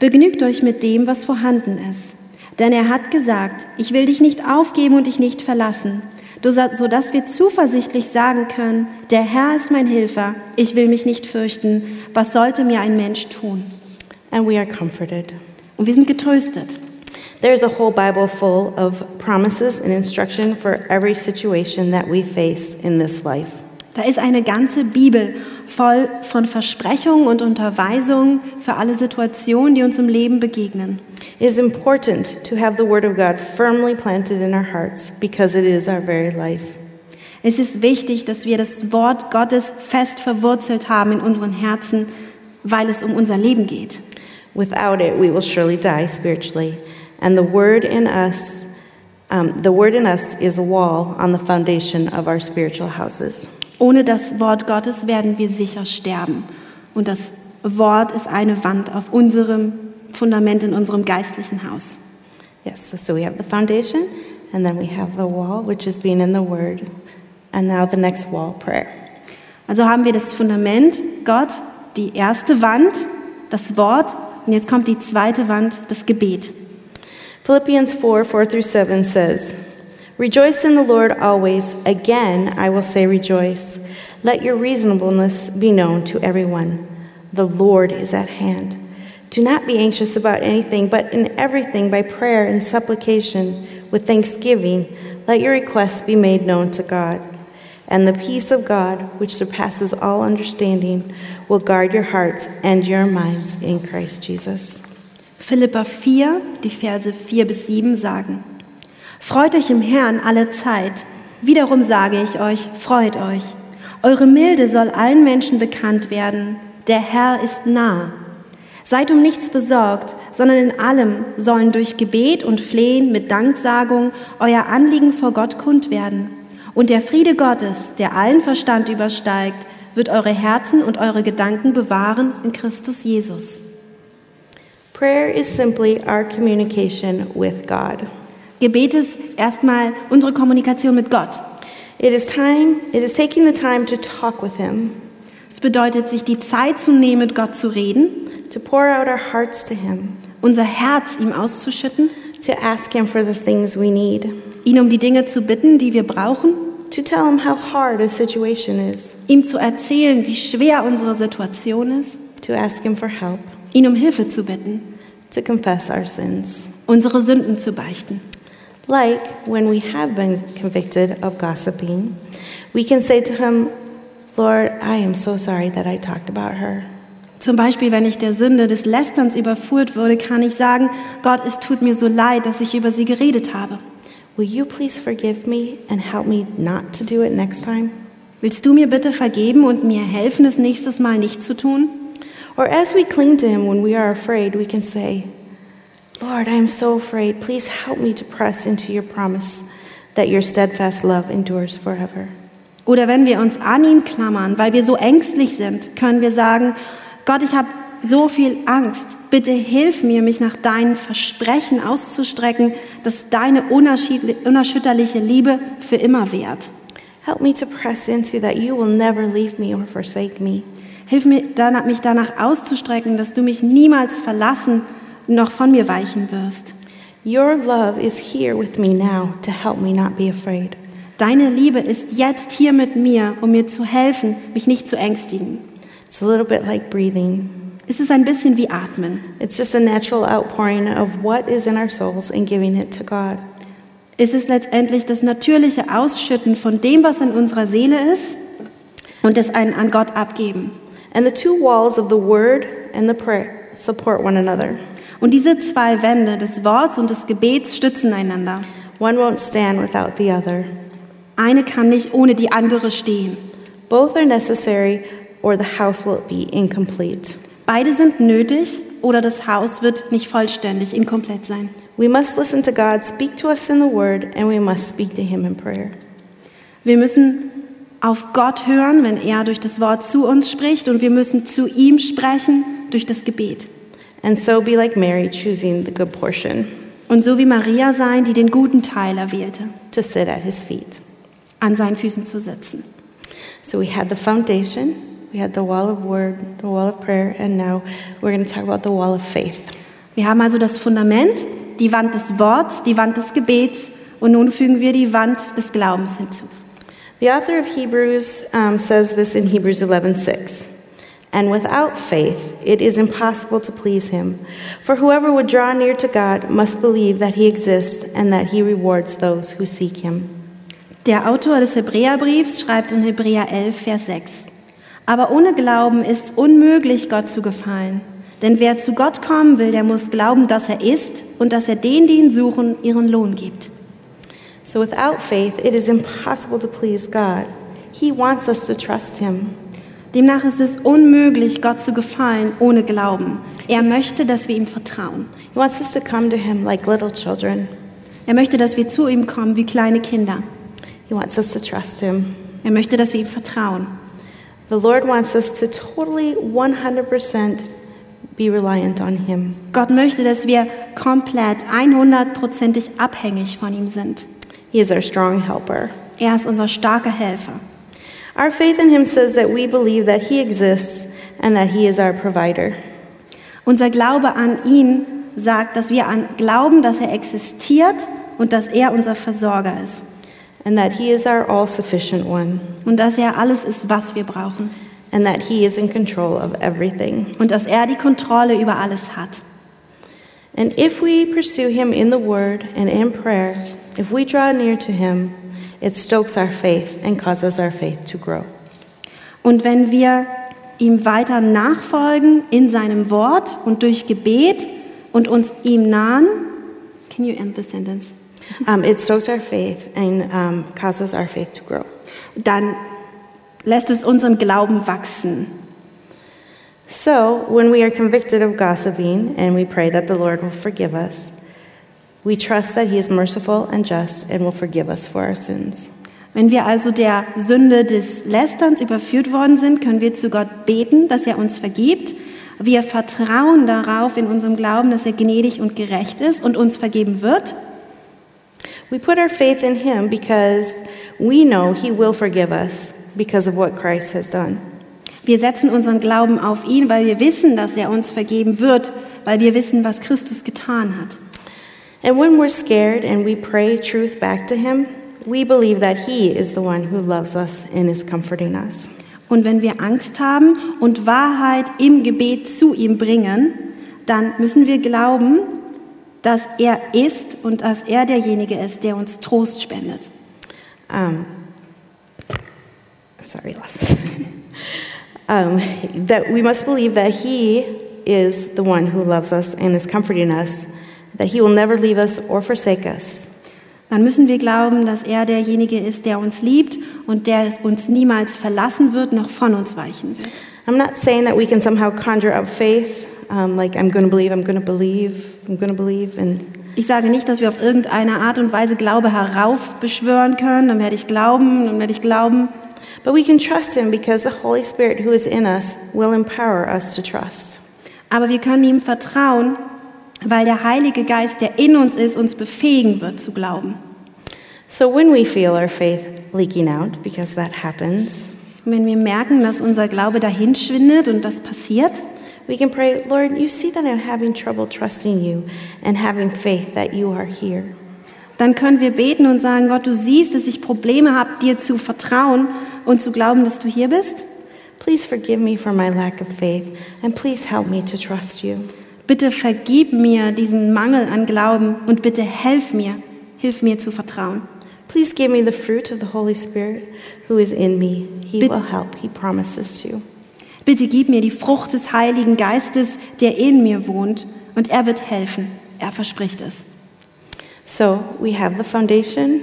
Begnügt euch mit dem, was vorhanden ist. Denn er hat gesagt, ich will dich nicht aufgeben und dich nicht verlassen, so dass wir zuversichtlich sagen können, der Herr ist mein Hilfer, ich will mich nicht fürchten, was sollte mir ein Mensch tun?
And we are comforted.
Und wir sind getröstet.
There's a whole Bible full of promises and instruction for every situation that we face in this life.
Da ist eine ganze Bibel voll von Versprechungen und Unterweisungen für alle Situationen, die uns im Leben begegnen.
It is important to have the Word of God firmly planted in our hearts because it is our very life.
Es ist wichtig, dass wir das Wort Gottes fest verwurzelt haben in unseren Herzen, weil es um unser Leben geht.
Without it, we will surely die spiritually. And the Word in us, um, the Word in us is a wall on the foundation of our spiritual houses.
Ohne das Wort Gottes werden wir sicher sterben. Und das Wort ist eine Wand auf unserem Fundament in unserem geistlichen Haus.
Yes, so we have the foundation, and then we have the wall, which is being in the Word. And now the next wall, prayer.
Also haben wir das Fundament, Gott, die erste Wand, das Wort und jetzt kommt die zweite Wand, das Gebet.
Philippians 4 4 through 7 says, Rejoice in the Lord always. Again, I will say rejoice. Let your reasonableness be known to everyone. The Lord is at hand. Do not be anxious about anything, but in everything, by prayer and supplication, with thanksgiving, let your requests be made known to God. And the peace of God, which surpasses all understanding, will guard your hearts and your minds in Christ Jesus.
Philippa 4, die Verse 4 bis 7 sagen, Freut euch im Herrn alle Zeit. Wiederum sage ich euch, freut euch. Eure Milde soll allen Menschen bekannt werden. Der Herr ist nah. Seid um nichts besorgt, sondern in allem sollen durch Gebet und Flehen mit Danksagung euer Anliegen vor Gott kund werden. Und der Friede Gottes, der allen Verstand übersteigt, wird eure Herzen und eure Gedanken bewahren in Christus Jesus.
Prayer is simply our communication with God.
Gebet ist erstmal unsere Kommunikation mit Gott.
It is time, it is taking the time to talk with Him,
Es bedeutet, sich die Zeit zu nehmen, mit Gott zu reden,
to pour out our hearts to Him,
unser Herz ihm auszuschütten,
to ask Him for the things we need,
ihn um die Dinge zu bitten, die wir brauchen,
to tell Him how hard a situation is,
ihm zu erzählen, wie schwer unsere Situation ist,
to ask Him for help,
ihn um Hilfe zu bitten,
to confess our sins.
Unsere Sünden zu beichten.
Like when we have been convicted of gossiping, we can say to Him, Lord, I am so sorry that I talked about her.
Zum Beispiel, wenn ich der Sünde des Lästerns überführt wurde, kann ich sagen, Gott, es tut mir so leid, dass ich über sie geredet habe.
Will you please forgive me and help me not to do it next time?
Willst du mir bitte vergeben und mir helfen, es nächstes Mal nicht zu tun?
Or as we cling to Him when we are afraid, we can say, Lord, I am so afraid. Please help me to press into your promise that your steadfast love endures forever.
Oder wenn wir uns an ihn klammern, weil wir so ängstlich sind, können wir sagen, Gott, ich habe so viel Angst. Bitte hilf mir, mich nach deinen Versprechen auszustrecken, dass deine unerschütterliche Liebe für immer währt.
Help me to press into that you will never leave me or forsake me.
Hilf mir, mich danach auszustrecken, dass du mich niemals verlassen noch von mir weichen wirst.
Your love is here with me now to help me not be afraid.
Deine Liebe ist jetzt hier mit mir, um mir zu helfen, mich nicht zu ängstigen.
It's a little bit like breathing.
Es ist ein bisschen wie Atmen.
It's just a natural outpouring of what is in our souls and giving it to God.
Es ist letztendlich das natürliche Ausschütten von dem, was in unserer Seele ist und es an Gott abgeben.
And the two walls of the word and the prayer support one another.
Und diese zwei Wände des Worts und des Gebets stützen einander.
One won't stand without the other.
Eine kann nicht ohne die andere stehen.
Both are necessary, or the house will be incomplete.
Beide sind nötig oder das Haus wird nicht vollständig, inkomplett sein.
We must listen to God speak to us in the Word, and we must speak to Him in prayer.
Wir müssen auf Gott hören, wenn er durch das Wort zu uns spricht und wir müssen zu ihm sprechen durch das Gebet.
And so be like Mary, choosing the good portion
Und so wie Maria sein, die den guten Teil erwählte,
to sit at His feet.
an seinen Füßen zu sitzen.
So we had the foundation, we had the wall of word, the wall of prayer, and now we're going to talk about the wall of faith.
Wir haben also das Fundament, die Wand des Worts, die Wand des Gebets und nun fügen wir die Wand des Glaubens hinzu.
The author of Hebrews um, says this in Hebrews 11:6. And without faith, it is impossible to please him. For whoever would draw near to God must believe that he exists and that he rewards those who seek him.
Der Autor des Hebräerbriefs schreibt in Hebräer 11, Vers 6. Aber ohne Glauben ist es unmöglich, Gott zu gefallen. Denn wer zu Gott kommen will, der muss glauben, dass er ist und dass er denen, die ihn suchen, ihren Lohn gibt.
So without faith, it is impossible to please God. He wants us to trust Him.
Demnach ist es unmöglich, Gott zu gefallen ohne Glauben. Er möchte, dass wir ihm vertrauen.
He wants us to come to Him like little children.
Er möchte, dass wir zu ihm kommen wie kleine Kinder.
He wants us to trust Him.
Er möchte, dass wir ihm vertrauen.
The Lord wants us to totally 100% be reliant on Him.
Gott möchte, dass wir komplett 100%ig abhängig von ihm sind.
He is our strong helper.
Er ist unser starker Helfer.
Our faith in Him says that we believe that He exists and that He is our provider.
Unser Glaube an ihn sagt, dass wir an glauben, dass er existiert und dass er unser Versorger ist.
and that He is our all sufficient one,
Und dass er alles ist, was wir brauchen.
and that He is in control of everything.
Und dass er die Kontrolle über alles hat.
And if we pursue Him in the Word and in prayer, if we draw near to Him, it stokes our faith and causes our faith to grow.
Und wenn wir ihm weiter nachfolgen in seinem Wort und durch Gebet und uns ihm nahen, can you end the sentence?
Um, it stokes our faith and um, causes our faith to grow.
Dann lässt es unseren Glauben wachsen.
So, when we are convicted of gossiping and we pray that the Lord will forgive us, we trust that He is merciful and just and will forgive us for our sins.
Wenn wir also der Sünde des Lästerns überführt worden sind, können wir zu Gott beten, dass er uns vergibt. Wir vertrauen darauf in unserem Glauben, dass er gnädig und gerecht ist und uns vergeben wird.
We put our faith in Him because we know He will forgive us because of what Christ has done.
Wir setzen unseren Glauben auf ihn, weil wir wissen, dass er uns vergeben wird, weil wir wissen, was Christus getan hat.
And when we're scared and we pray truth back to Him, we believe that He is the one who loves us and is comforting us.
Und wenn wir Angst haben und Wahrheit im Gebet zu ihm bringen, dann müssen wir glauben, dass er ist und dass er derjenige ist, der uns Trost spendet.
Um, sorry, lost. um, that we must believe that He is the one who loves us and is comforting us, that He will never leave us or forsake us.
Dann müssen wir glauben, dass er derjenige ist, der uns liebt und der uns niemals verlassen wird, noch von uns weichen wird.
I'm not saying that we can somehow conjure up faith, um, like I'm going to believe, I'm going to believe, I'm going to believe, and
Ich sage nicht, dass wir auf irgendeine Art und Weise Glaube heraufbeschwören können, dann werde ich glauben, dann werde ich glauben.
but we can trust Him because the Holy Spirit who is in us will empower us to trust.
Aber wir können ihm vertrauen, weil der Heilige Geist, der in uns ist, uns befähigen wird zu glauben.
So when we feel our faith leaking out, because that happens,
wenn wir merken, dass unser Glaube dahinschwindet und das passiert,
we can pray, Lord, you see that I'm having trouble trusting you and having faith that you are here.
dann können wir beten und sagen, Gott, du siehst, dass ich Probleme habe, dir zu vertrauen und zu glauben, dass du hier bist.
Please forgive me for my lack of faith and please help me to trust you.
Bitte vergib mir diesen Mangel an Glauben und bitte helf mir, hilf mir zu vertrauen.
Please give me the fruit of the Holy Spirit who is in me. He
Bit-
will help, He promises to.
Bitte gib mir die Frucht des Heiligen Geistes, der in mir wohnt, und er wird helfen. Er verspricht es.
So we have the foundation,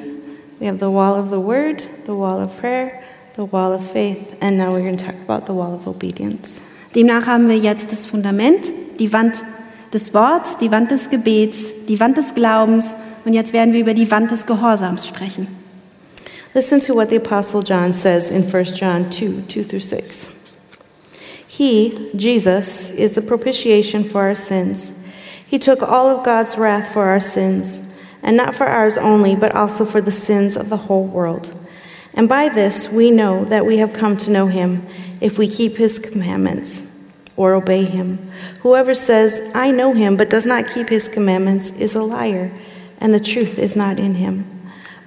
we have the wall of the word, the wall of prayer, the wall of faith, and now we're going to talk about the wall of obedience.
Demnach haben wir jetzt das Fundament, die Wand des Worts, die Wand des Gebets, die Wand des Glaubens und jetzt werden wir über die Wand des Gehorsams sprechen.
Listen to what the Apostle John says in 1 John 2 2 through 6. He, Jesus, is the propitiation for our sins. He took all of God's wrath for our sins, and not for ours only, but also for the sins of the whole world. And by this we know that we have come to know him if we keep his commandments or obey him. Whoever says, I know him, but does not keep his commandments is a liar, and the truth is not in him.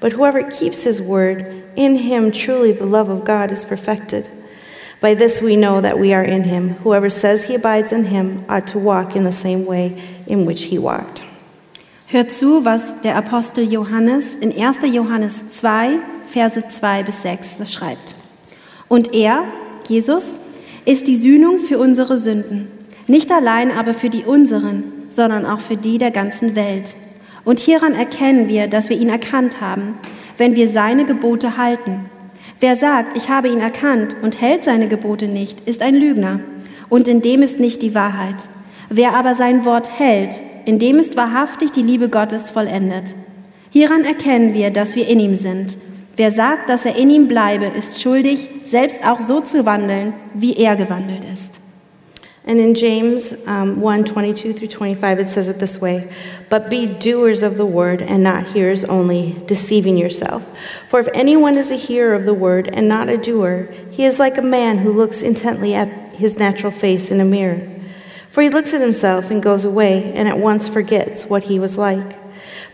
But whoever keeps his word, in him truly the love of God is perfected. By this we know that we are in him. Whoever says he abides in him ought to walk in the same way in which he walked.
Hört zu, was der Apostel Johannes in 1. Johannes 2, Verse 2 bis 6, schreibt. Und er, Jesus, ist die Sühnung für unsere Sünden. Nicht allein aber für die unseren, sondern auch für die der ganzen Welt. Und hieran erkennen wir, dass wir ihn erkannt haben, wenn wir seine Gebote halten. Wer sagt, ich habe ihn erkannt und hält seine Gebote nicht, ist ein Lügner. Und in dem ist nicht die Wahrheit. Wer aber sein Wort hält, in dem ist wahrhaftig die Liebe Gottes vollendet. Hieran erkennen wir, dass wir in ihm sind. Wer sagt, dass er in ihm bleibe, ist schuldig, selbst auch so zu wandeln, wie er gewandelt ist.
And in James um, 1 22 through 25, it says it this way But be doers of the word and not hearers only, deceiving yourself. For if anyone is a hearer of the word and not a doer, he is like a man who looks intently at his natural face in a mirror. For he looks at himself and goes away and at once forgets what he was like.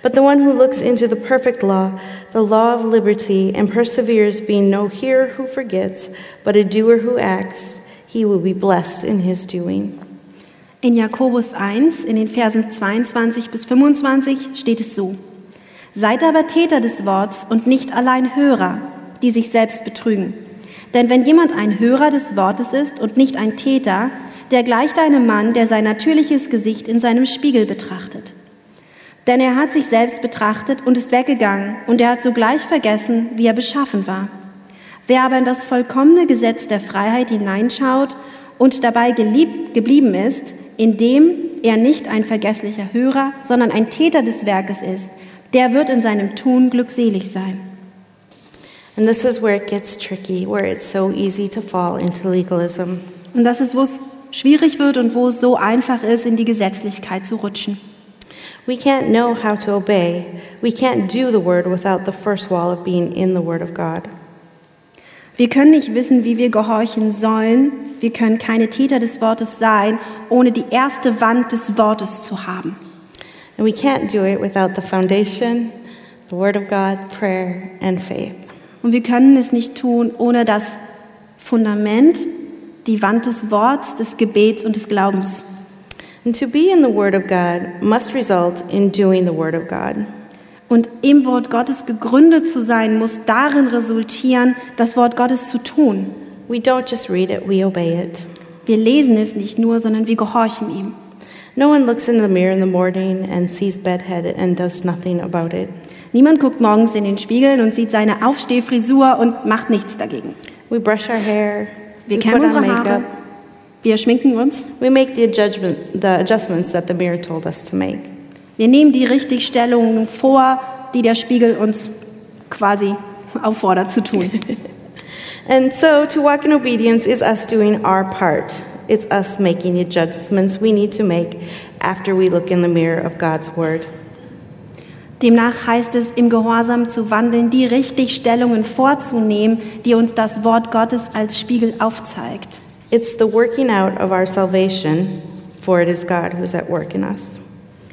But the one who looks into the perfect law, the law of liberty, and perseveres, being no hearer who forgets, but a doer who acts, he will be blessed in his doing.
In Jakobus 1, in den Versen 22 bis 25 steht es so. Seid aber Täter des Worts und nicht allein Hörer, die sich selbst betrügen. Denn wenn jemand ein Hörer des Wortes ist und nicht ein Täter, der gleicht einem Mann, der sein natürliches Gesicht in seinem Spiegel betrachtet. Denn er hat sich selbst betrachtet und ist weggegangen, und er hat sogleich vergessen, wie er beschaffen war. Wer aber in das vollkommene Gesetz der Freiheit hineinschaut und dabei gelieb, geblieben ist, indem er nicht ein vergesslicher Hörer, sondern ein Täter des Werkes ist, der wird in seinem Tun glückselig sein.
And this is where it gets tricky, where it's so easy to fall into legalism.
Und das ist, wo es schwierig wird und wo es so einfach ist, in die Gesetzlichkeit zu rutschen.
We can't know how to obey. We can't do the word without the first wall of being in the word of God.
Wir können nicht wissen, wie wir gehorchen sollen. Wir können keine Täter des Wortes sein, ohne die erste Wand des Wortes zu haben.
And we can't do it without the foundation, the word of God, prayer, and faith.
Und wir können es nicht tun ohne das Fundament, die Wand des Worts, des Gebets und des Glaubens.
And to be in the word of God must result in doing the word of God.
Und im Wort Gottes gegründet zu sein, muss darin resultieren, das Wort Gottes zu tun.
We don't just read it, we obey it.
Wir lesen es nicht nur, sondern wir gehorchen ihm.
No one looks in the mirror in the morning and sees bedhead and does nothing about it.
Niemand guckt morgens in den Spiegel und sieht seine Aufstehfrisur und macht nichts dagegen.
We brush our hair,
Wir kämmen unsere Haare,
makeup,
wir schminken uns,
we make the, adjustment, the adjustments that the mirror told us to make.
wir nehmen die Richtigstellungen vor, die der Spiegel uns quasi auffordert zu tun.
And so to walk in obedience is us doing our part. It's us making the adjustments we need to make after we look in the mirror of God's word.
Demnach heißt es, im Gehorsam zu wandeln, die Richtigstellungen vorzunehmen, die uns das Wort Gottes als Spiegel aufzeigt.
It's the working out of our salvation, for it is God who's at work in us.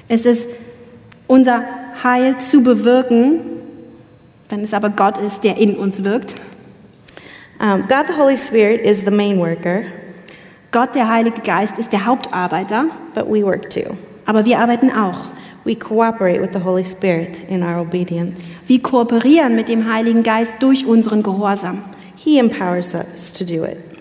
Es ist unser Heil zu bewirken, wenn es aber Gott ist, der in uns wirkt.
Um, God the Holy Spirit is the main worker,
Gott, der Heilige Geist, ist der Hauptarbeiter,
but we work too.
aber wir arbeiten auch.
We cooperate with the Holy Spirit in our obedience.
Wir kooperieren mit dem Heiligen Geist durch unseren Gehorsam.
He empowers us to do it.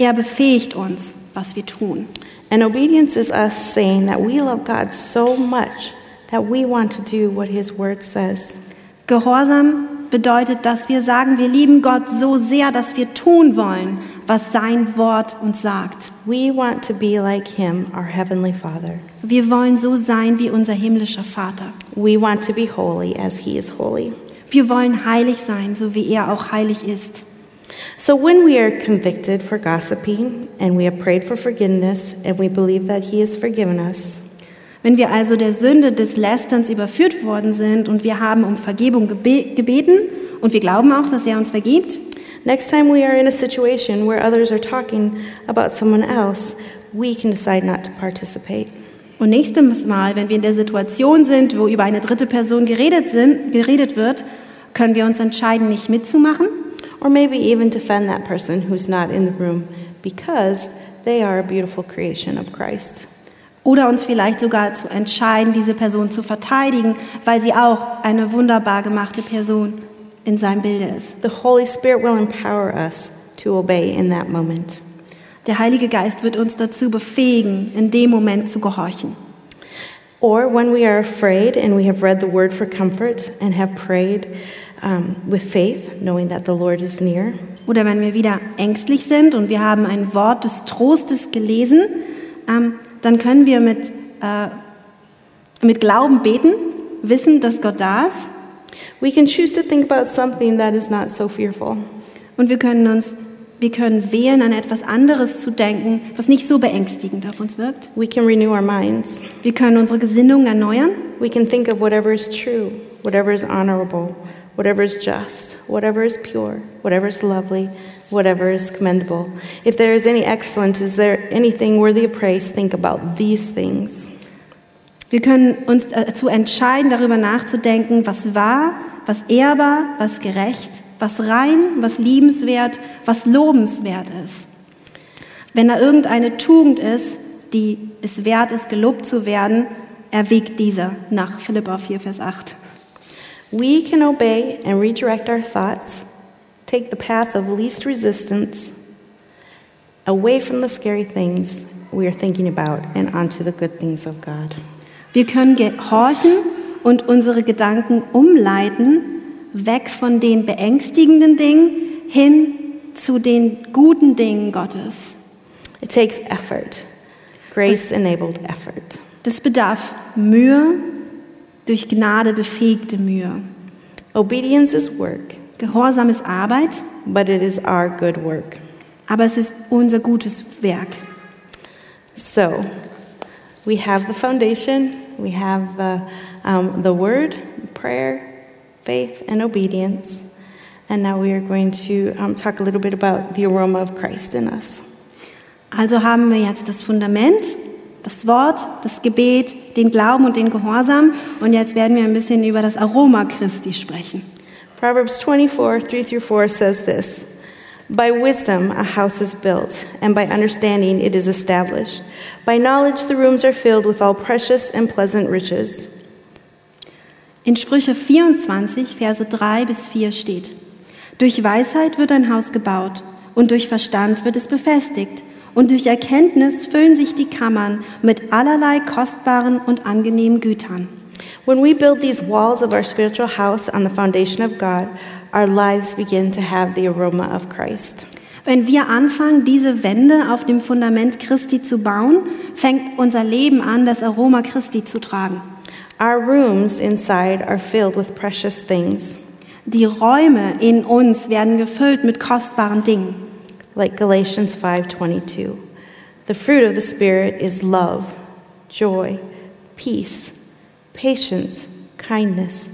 Er befähigt uns, was wir tun.
And obedience is us saying that we love God so much that we want to do what His Word says.
Gehorsam bedeutet, dass wir sagen, wir lieben Gott so sehr, dass wir tun wollen, was sein Wort uns sagt.
We want to be like Him, our Heavenly Father.
Wir wollen so sein wie unser himmlischer Vater.
We want to be holy as He is holy.
Wir wollen heilig sein, so wie er auch heilig ist.
So when we are convicted for gossiping and we have prayed for forgiveness and we believe that He has forgiven us,
Wenn wir also der Sünde des Lästerns überführt worden sind und wir haben um Vergebung gebe gebeten und wir glauben auch, dass er uns vergibt,
next time we are in a situation where others are talking about someone else, we can decide not to participate.
und nächstes Mal, wenn wir in der Situation sind, wo über eine dritte Person geredet, sind, geredet wird, können wir uns entscheiden, nicht mitzumachen
Or maybe even defend that person who's not in the room because they are a beautiful creation of Christ.
oder uns vielleicht sogar zu entscheiden, diese Person zu verteidigen, weil sie auch eine wunderbar gemachte Person in seinem Bilde ist.
The Holy Spirit will empower us to obey in that moment.
Der Heilige Geist wird uns dazu befähigen, in dem Moment zu gehorchen.
Or when we are afraid and we have read the word for comfort and have prayed um, with faith, knowing that the Lord is near.
Oder wenn wir wieder ängstlich sind und wir haben ein Wort des Trostes gelesen, ähm, dann können wir mit, äh, mit Glauben beten, wissen, dass Gott da ist.
We can choose to think about something that is not so fearful.
Und wir können uns, wir können wählen, an etwas anderes zu denken, was nicht so beängstigend auf uns wirkt.
We can renew our minds.
Wir können unsere Gesinnung erneuern.
We can think of whatever is true, whatever is honorable, whatever is just, whatever is pure, whatever is lovely, whatever is commendable. If there is any excellence, is there anything worthy of praise, think about these things.
Wir können uns dazu entscheiden, darüber nachzudenken, was wahr, was ehrbar, was gerecht, was rein, was liebenswert, was lobenswert ist. Wenn da irgendeine Tugend ist, die es wert ist, gelobt zu werden, erwägt diese nach Philippa 4, Vers 8.
We can obey and redirect our thoughts, take the path of least resistance away from the scary things we are thinking about and onto the good things of God.
Wir können gehorchen und unsere Gedanken umleiten, weg von den beängstigenden Dingen hin zu den guten Dingen Gottes.
It takes effort, grace enabled effort.
Das bedarf Mühe, durch Gnade befähigte Mühe.
Obedience is work,
Gehorsam ist Arbeit,
but it is our good work.
aber es ist unser gutes Werk.
So, we have the foundation, we have the, um, the word, prayer, faith, and obedience. And now we are going to um, talk a little bit about the aroma of Christ in us.
Also haben wir jetzt das Fundament, das Wort, das Gebet, den Glauben und den Gehorsam. Und jetzt werden wir ein bisschen über das Aroma Christi sprechen.
Proverbs 24, 3 through 4 says this By wisdom a house is built, and by understanding it is established. By knowledge the rooms are filled with all precious and pleasant riches.
In Sprüche 24, Verse 3 bis 4 steht, Durch Weisheit wird ein Haus gebaut, und durch Verstand wird es befestigt, und durch Erkenntnis füllen sich die Kammern mit allerlei kostbaren und angenehmen Gütern.
When we build these walls of our spiritual house on the foundation of God, our lives begin to have the aroma of Christ.
Wenn wir anfangen, diese Wände auf dem Fundament Christi zu bauen, fängt unser Leben an, das Aroma Christi zu tragen.
Our rooms inside are filled with precious things,
Die Räume in uns werden gefüllt mit kostbaren Dingen.
Like Galatians 5:22. The fruit of the spirit is love, joy, peace, patience, kindness,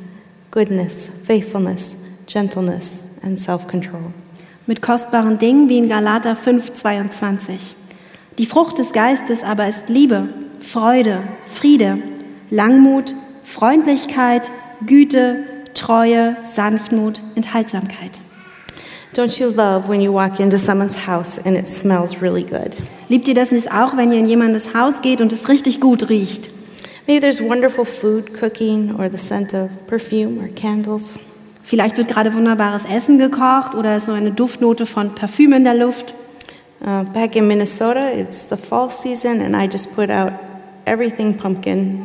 goodness, faithfulness, gentleness, and self-control.
Mit kostbaren Dingen wie in Galater 5, 22. Die Frucht des Geistes aber ist Liebe, Freude, Friede, Langmut, Freundlichkeit, Güte, Treue, Sanftmut, Enthaltsamkeit.
Don't you love when you walk into someone's house and it smells really good?
Liebt ihr das nicht auch, wenn ihr in jemandes Haus geht und es richtig gut riecht?
Maybe there's wonderful food cooking or the scent of perfume or candles.
Vielleicht wird gerade wunderbares Essen gekocht oder so eine Duftnote von Parfüm in der Luft.
Uh, back in Minnesota, it's the fall season, and I just put out everything pumpkin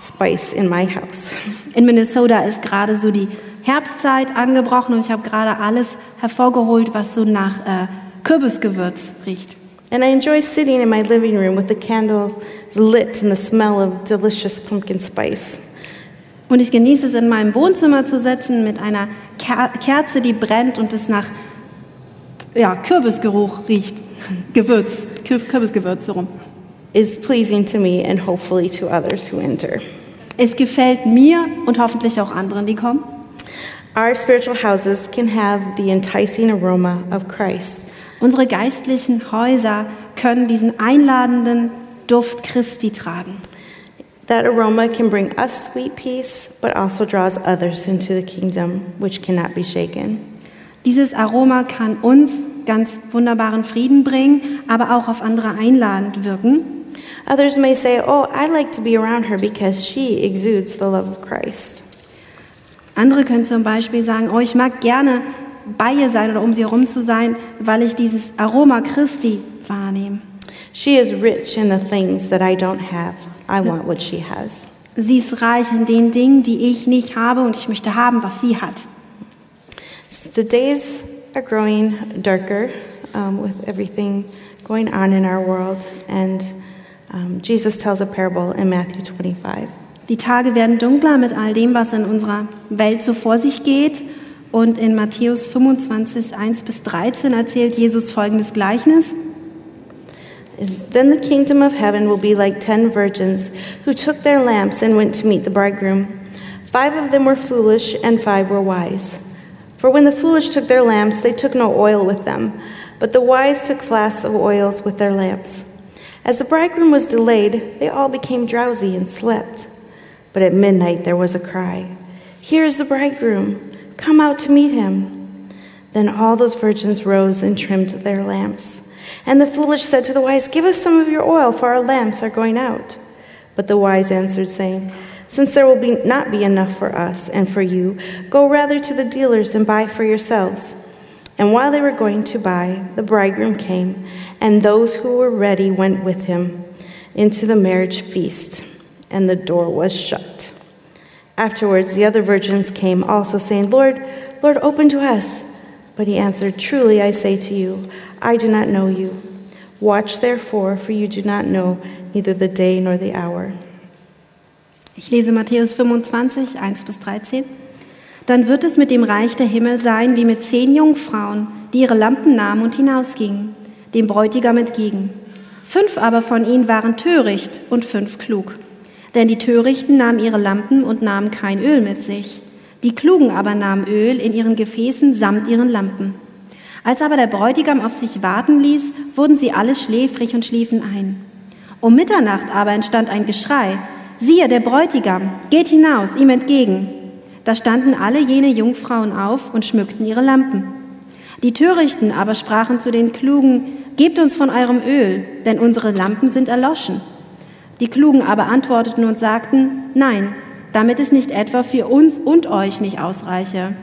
spice in my house.
In Minnesota ist gerade so die Herbstzeit angebrochen und ich habe gerade alles hervorgeholt, was so nach äh, Kürbisgewürz riecht.
And I enjoy sitting in my living room with the candles lit and the smell of delicious pumpkin spice.
Und ich genieße es, in meinem Wohnzimmer zu sitzen mit einer Ker Kerze, die brennt und es nach ja, Kürbisgeruch riecht. Gewürz, Kür Kürbisgewürz so rum.
Is pleasing to me and hopefully to others who enter.
Es gefällt mir und hoffentlich auch anderen, die kommen.
Our spiritual houses can have the enticing aroma of Christ.
Unsere geistlichen Häuser können diesen einladenden Duft Christi tragen.
That aroma can bring us sweet peace, but also draws others into the kingdom, which cannot be shaken.
Dieses Aroma kann uns ganz wunderbaren Frieden bringen, aber auch auf andere einladend wirken.
Others may say, Oh, I like to be around her because she exudes the love of Christ.
Andere können zum Beispiel sagen, oh, ich mag gerne bei ihr sein oder um sie herum zu sein, weil ich dieses Aroma Christi wahrnehme.
She is rich in the things that I don't have. I want what she has.
Sie ist reich in den Dingen, die ich nicht habe und ich möchte haben, was sie hat.
The days are growing darker um, with everything going on in our world, and um, Jesus tells a parable in Matthew 25.
Die Tage werden dunkler mit all dem, was in unserer Welt so vor sich geht. Und in Matthäus 25, 1 bis 13 erzählt Jesus folgendes Gleichnis.
Is then the kingdom of heaven will be like ten virgins who took their lamps and went to meet the bridegroom. Five of them were foolish, and five were wise. For when the foolish took their lamps, they took no oil with them, but the wise took flasks of oils with their lamps. As the bridegroom was delayed, they all became drowsy and slept. But at midnight there was a cry Here is the bridegroom, come out to meet him. Then all those virgins rose and trimmed their lamps. And the foolish said to the wise, Give us some of your oil, for our lamps are going out. But the wise answered, saying, Since there will be, not be enough for us and for you, go rather to the dealers and buy for yourselves. And while they were going to buy, the bridegroom came, and those who were ready went with him into the marriage feast, and the door was shut. Afterwards, the other virgins came also, saying, Lord, Lord, open to us. But he answered, Truly I say to you, I do not know you. Watch therefore, for you do not know neither the day nor the hour.
Ich lese Matthäus 25, 1 bis 13. Dann wird es mit dem Reich der Himmel sein wie mit zehn Jungfrauen, die ihre Lampen nahmen und hinausgingen, dem Bräutigam entgegen. Fünf aber von ihnen waren töricht und fünf klug. Denn die Törichten nahmen ihre Lampen und nahmen kein Öl mit sich. Die Klugen aber nahmen Öl in ihren Gefäßen samt ihren Lampen. Als aber der Bräutigam auf sich warten ließ, wurden sie alle schläfrig und schliefen ein. Um Mitternacht aber entstand ein Geschrei. Siehe, der Bräutigam, geht hinaus, ihm entgegen. Da standen alle jene Jungfrauen auf und schmückten ihre Lampen. Die Törichten aber sprachen zu den Klugen, Gebt uns von eurem Öl, denn unsere Lampen sind erloschen. Die Klugen aber antworteten und sagten, Nein, damit es nicht etwa für uns und euch nicht ausreiche.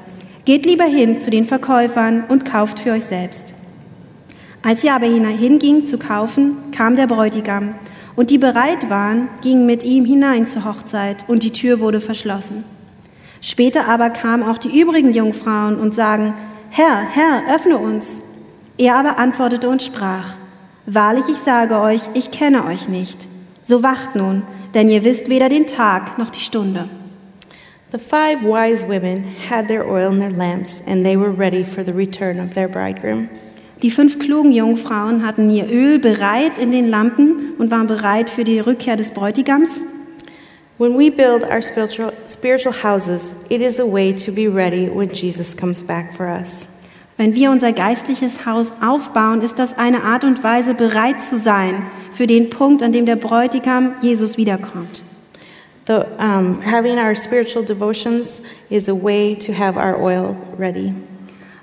Geht lieber hin zu den Verkäufern und kauft für euch selbst. Als sie aber hinging zu kaufen, kam der Bräutigam, und die bereit waren, gingen mit ihm hinein zur Hochzeit, und die Tür wurde verschlossen. Später aber kamen auch die übrigen Jungfrauen und sagen, Herr, Herr, öffne uns. Er aber antwortete und sprach, Wahrlich, ich sage euch, ich kenne euch nicht. So wacht nun, denn ihr wisst weder den Tag noch die Stunde.
The five wise women had their oil in their lamps, and they were ready for the return of their bridegroom.
Die fünf klugen Jungfrauen hatten ihr Öl bereit in den Lampen und waren bereit für die Rückkehr des Bräutigams.
When we build our spiritual, spiritual houses, it is a way to be ready when Jesus comes back for us.
Wenn wir unser geistliches Haus aufbauen, ist das eine Art und Weise, bereit zu sein für den Punkt, an dem der Bräutigam Jesus wiederkommt.
The, um, having our spiritual devotions is a way to have our oil ready.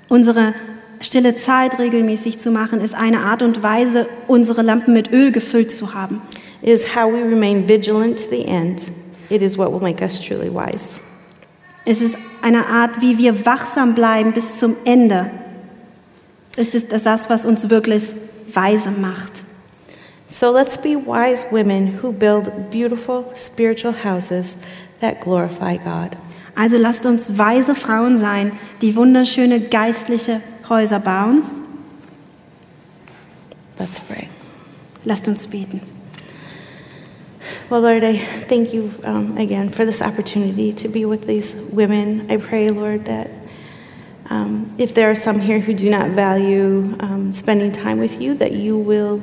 Unsere stille Zeit regelmäßig zu machen, ist eine Art und Weise, unsere Lampen mit Öl gefüllt zu haben.
It is how we remain vigilant to the end. It is what will make us truly wise.
Es ist eine Art, wie wir wachsam bleiben bis zum Ende. Es ist das, was uns wirklich weise macht.
So let's be wise women who build beautiful spiritual houses that glorify God.
Also lasst uns weise Frauen sein, die wunderschöne geistliche Häuser bauen.
Let's pray.
Lasst uns beten.
Well, Lord, I thank you um, again for this opportunity to be with these women. I pray, Lord, that um, if there are some here who do not value um, spending time with you, that you will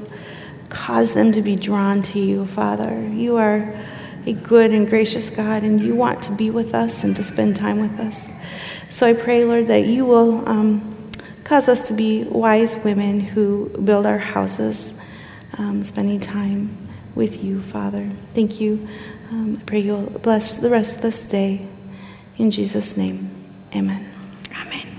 cause them to be drawn to you, Father. You are a good and gracious God, and you want to be with us and to spend time with us. So I pray, Lord, that you will um, cause us to be wise women who build our houses, um, spending time with you, Father. Thank you. Um, I pray you'll bless the rest of this day. In Jesus' name, amen. amen.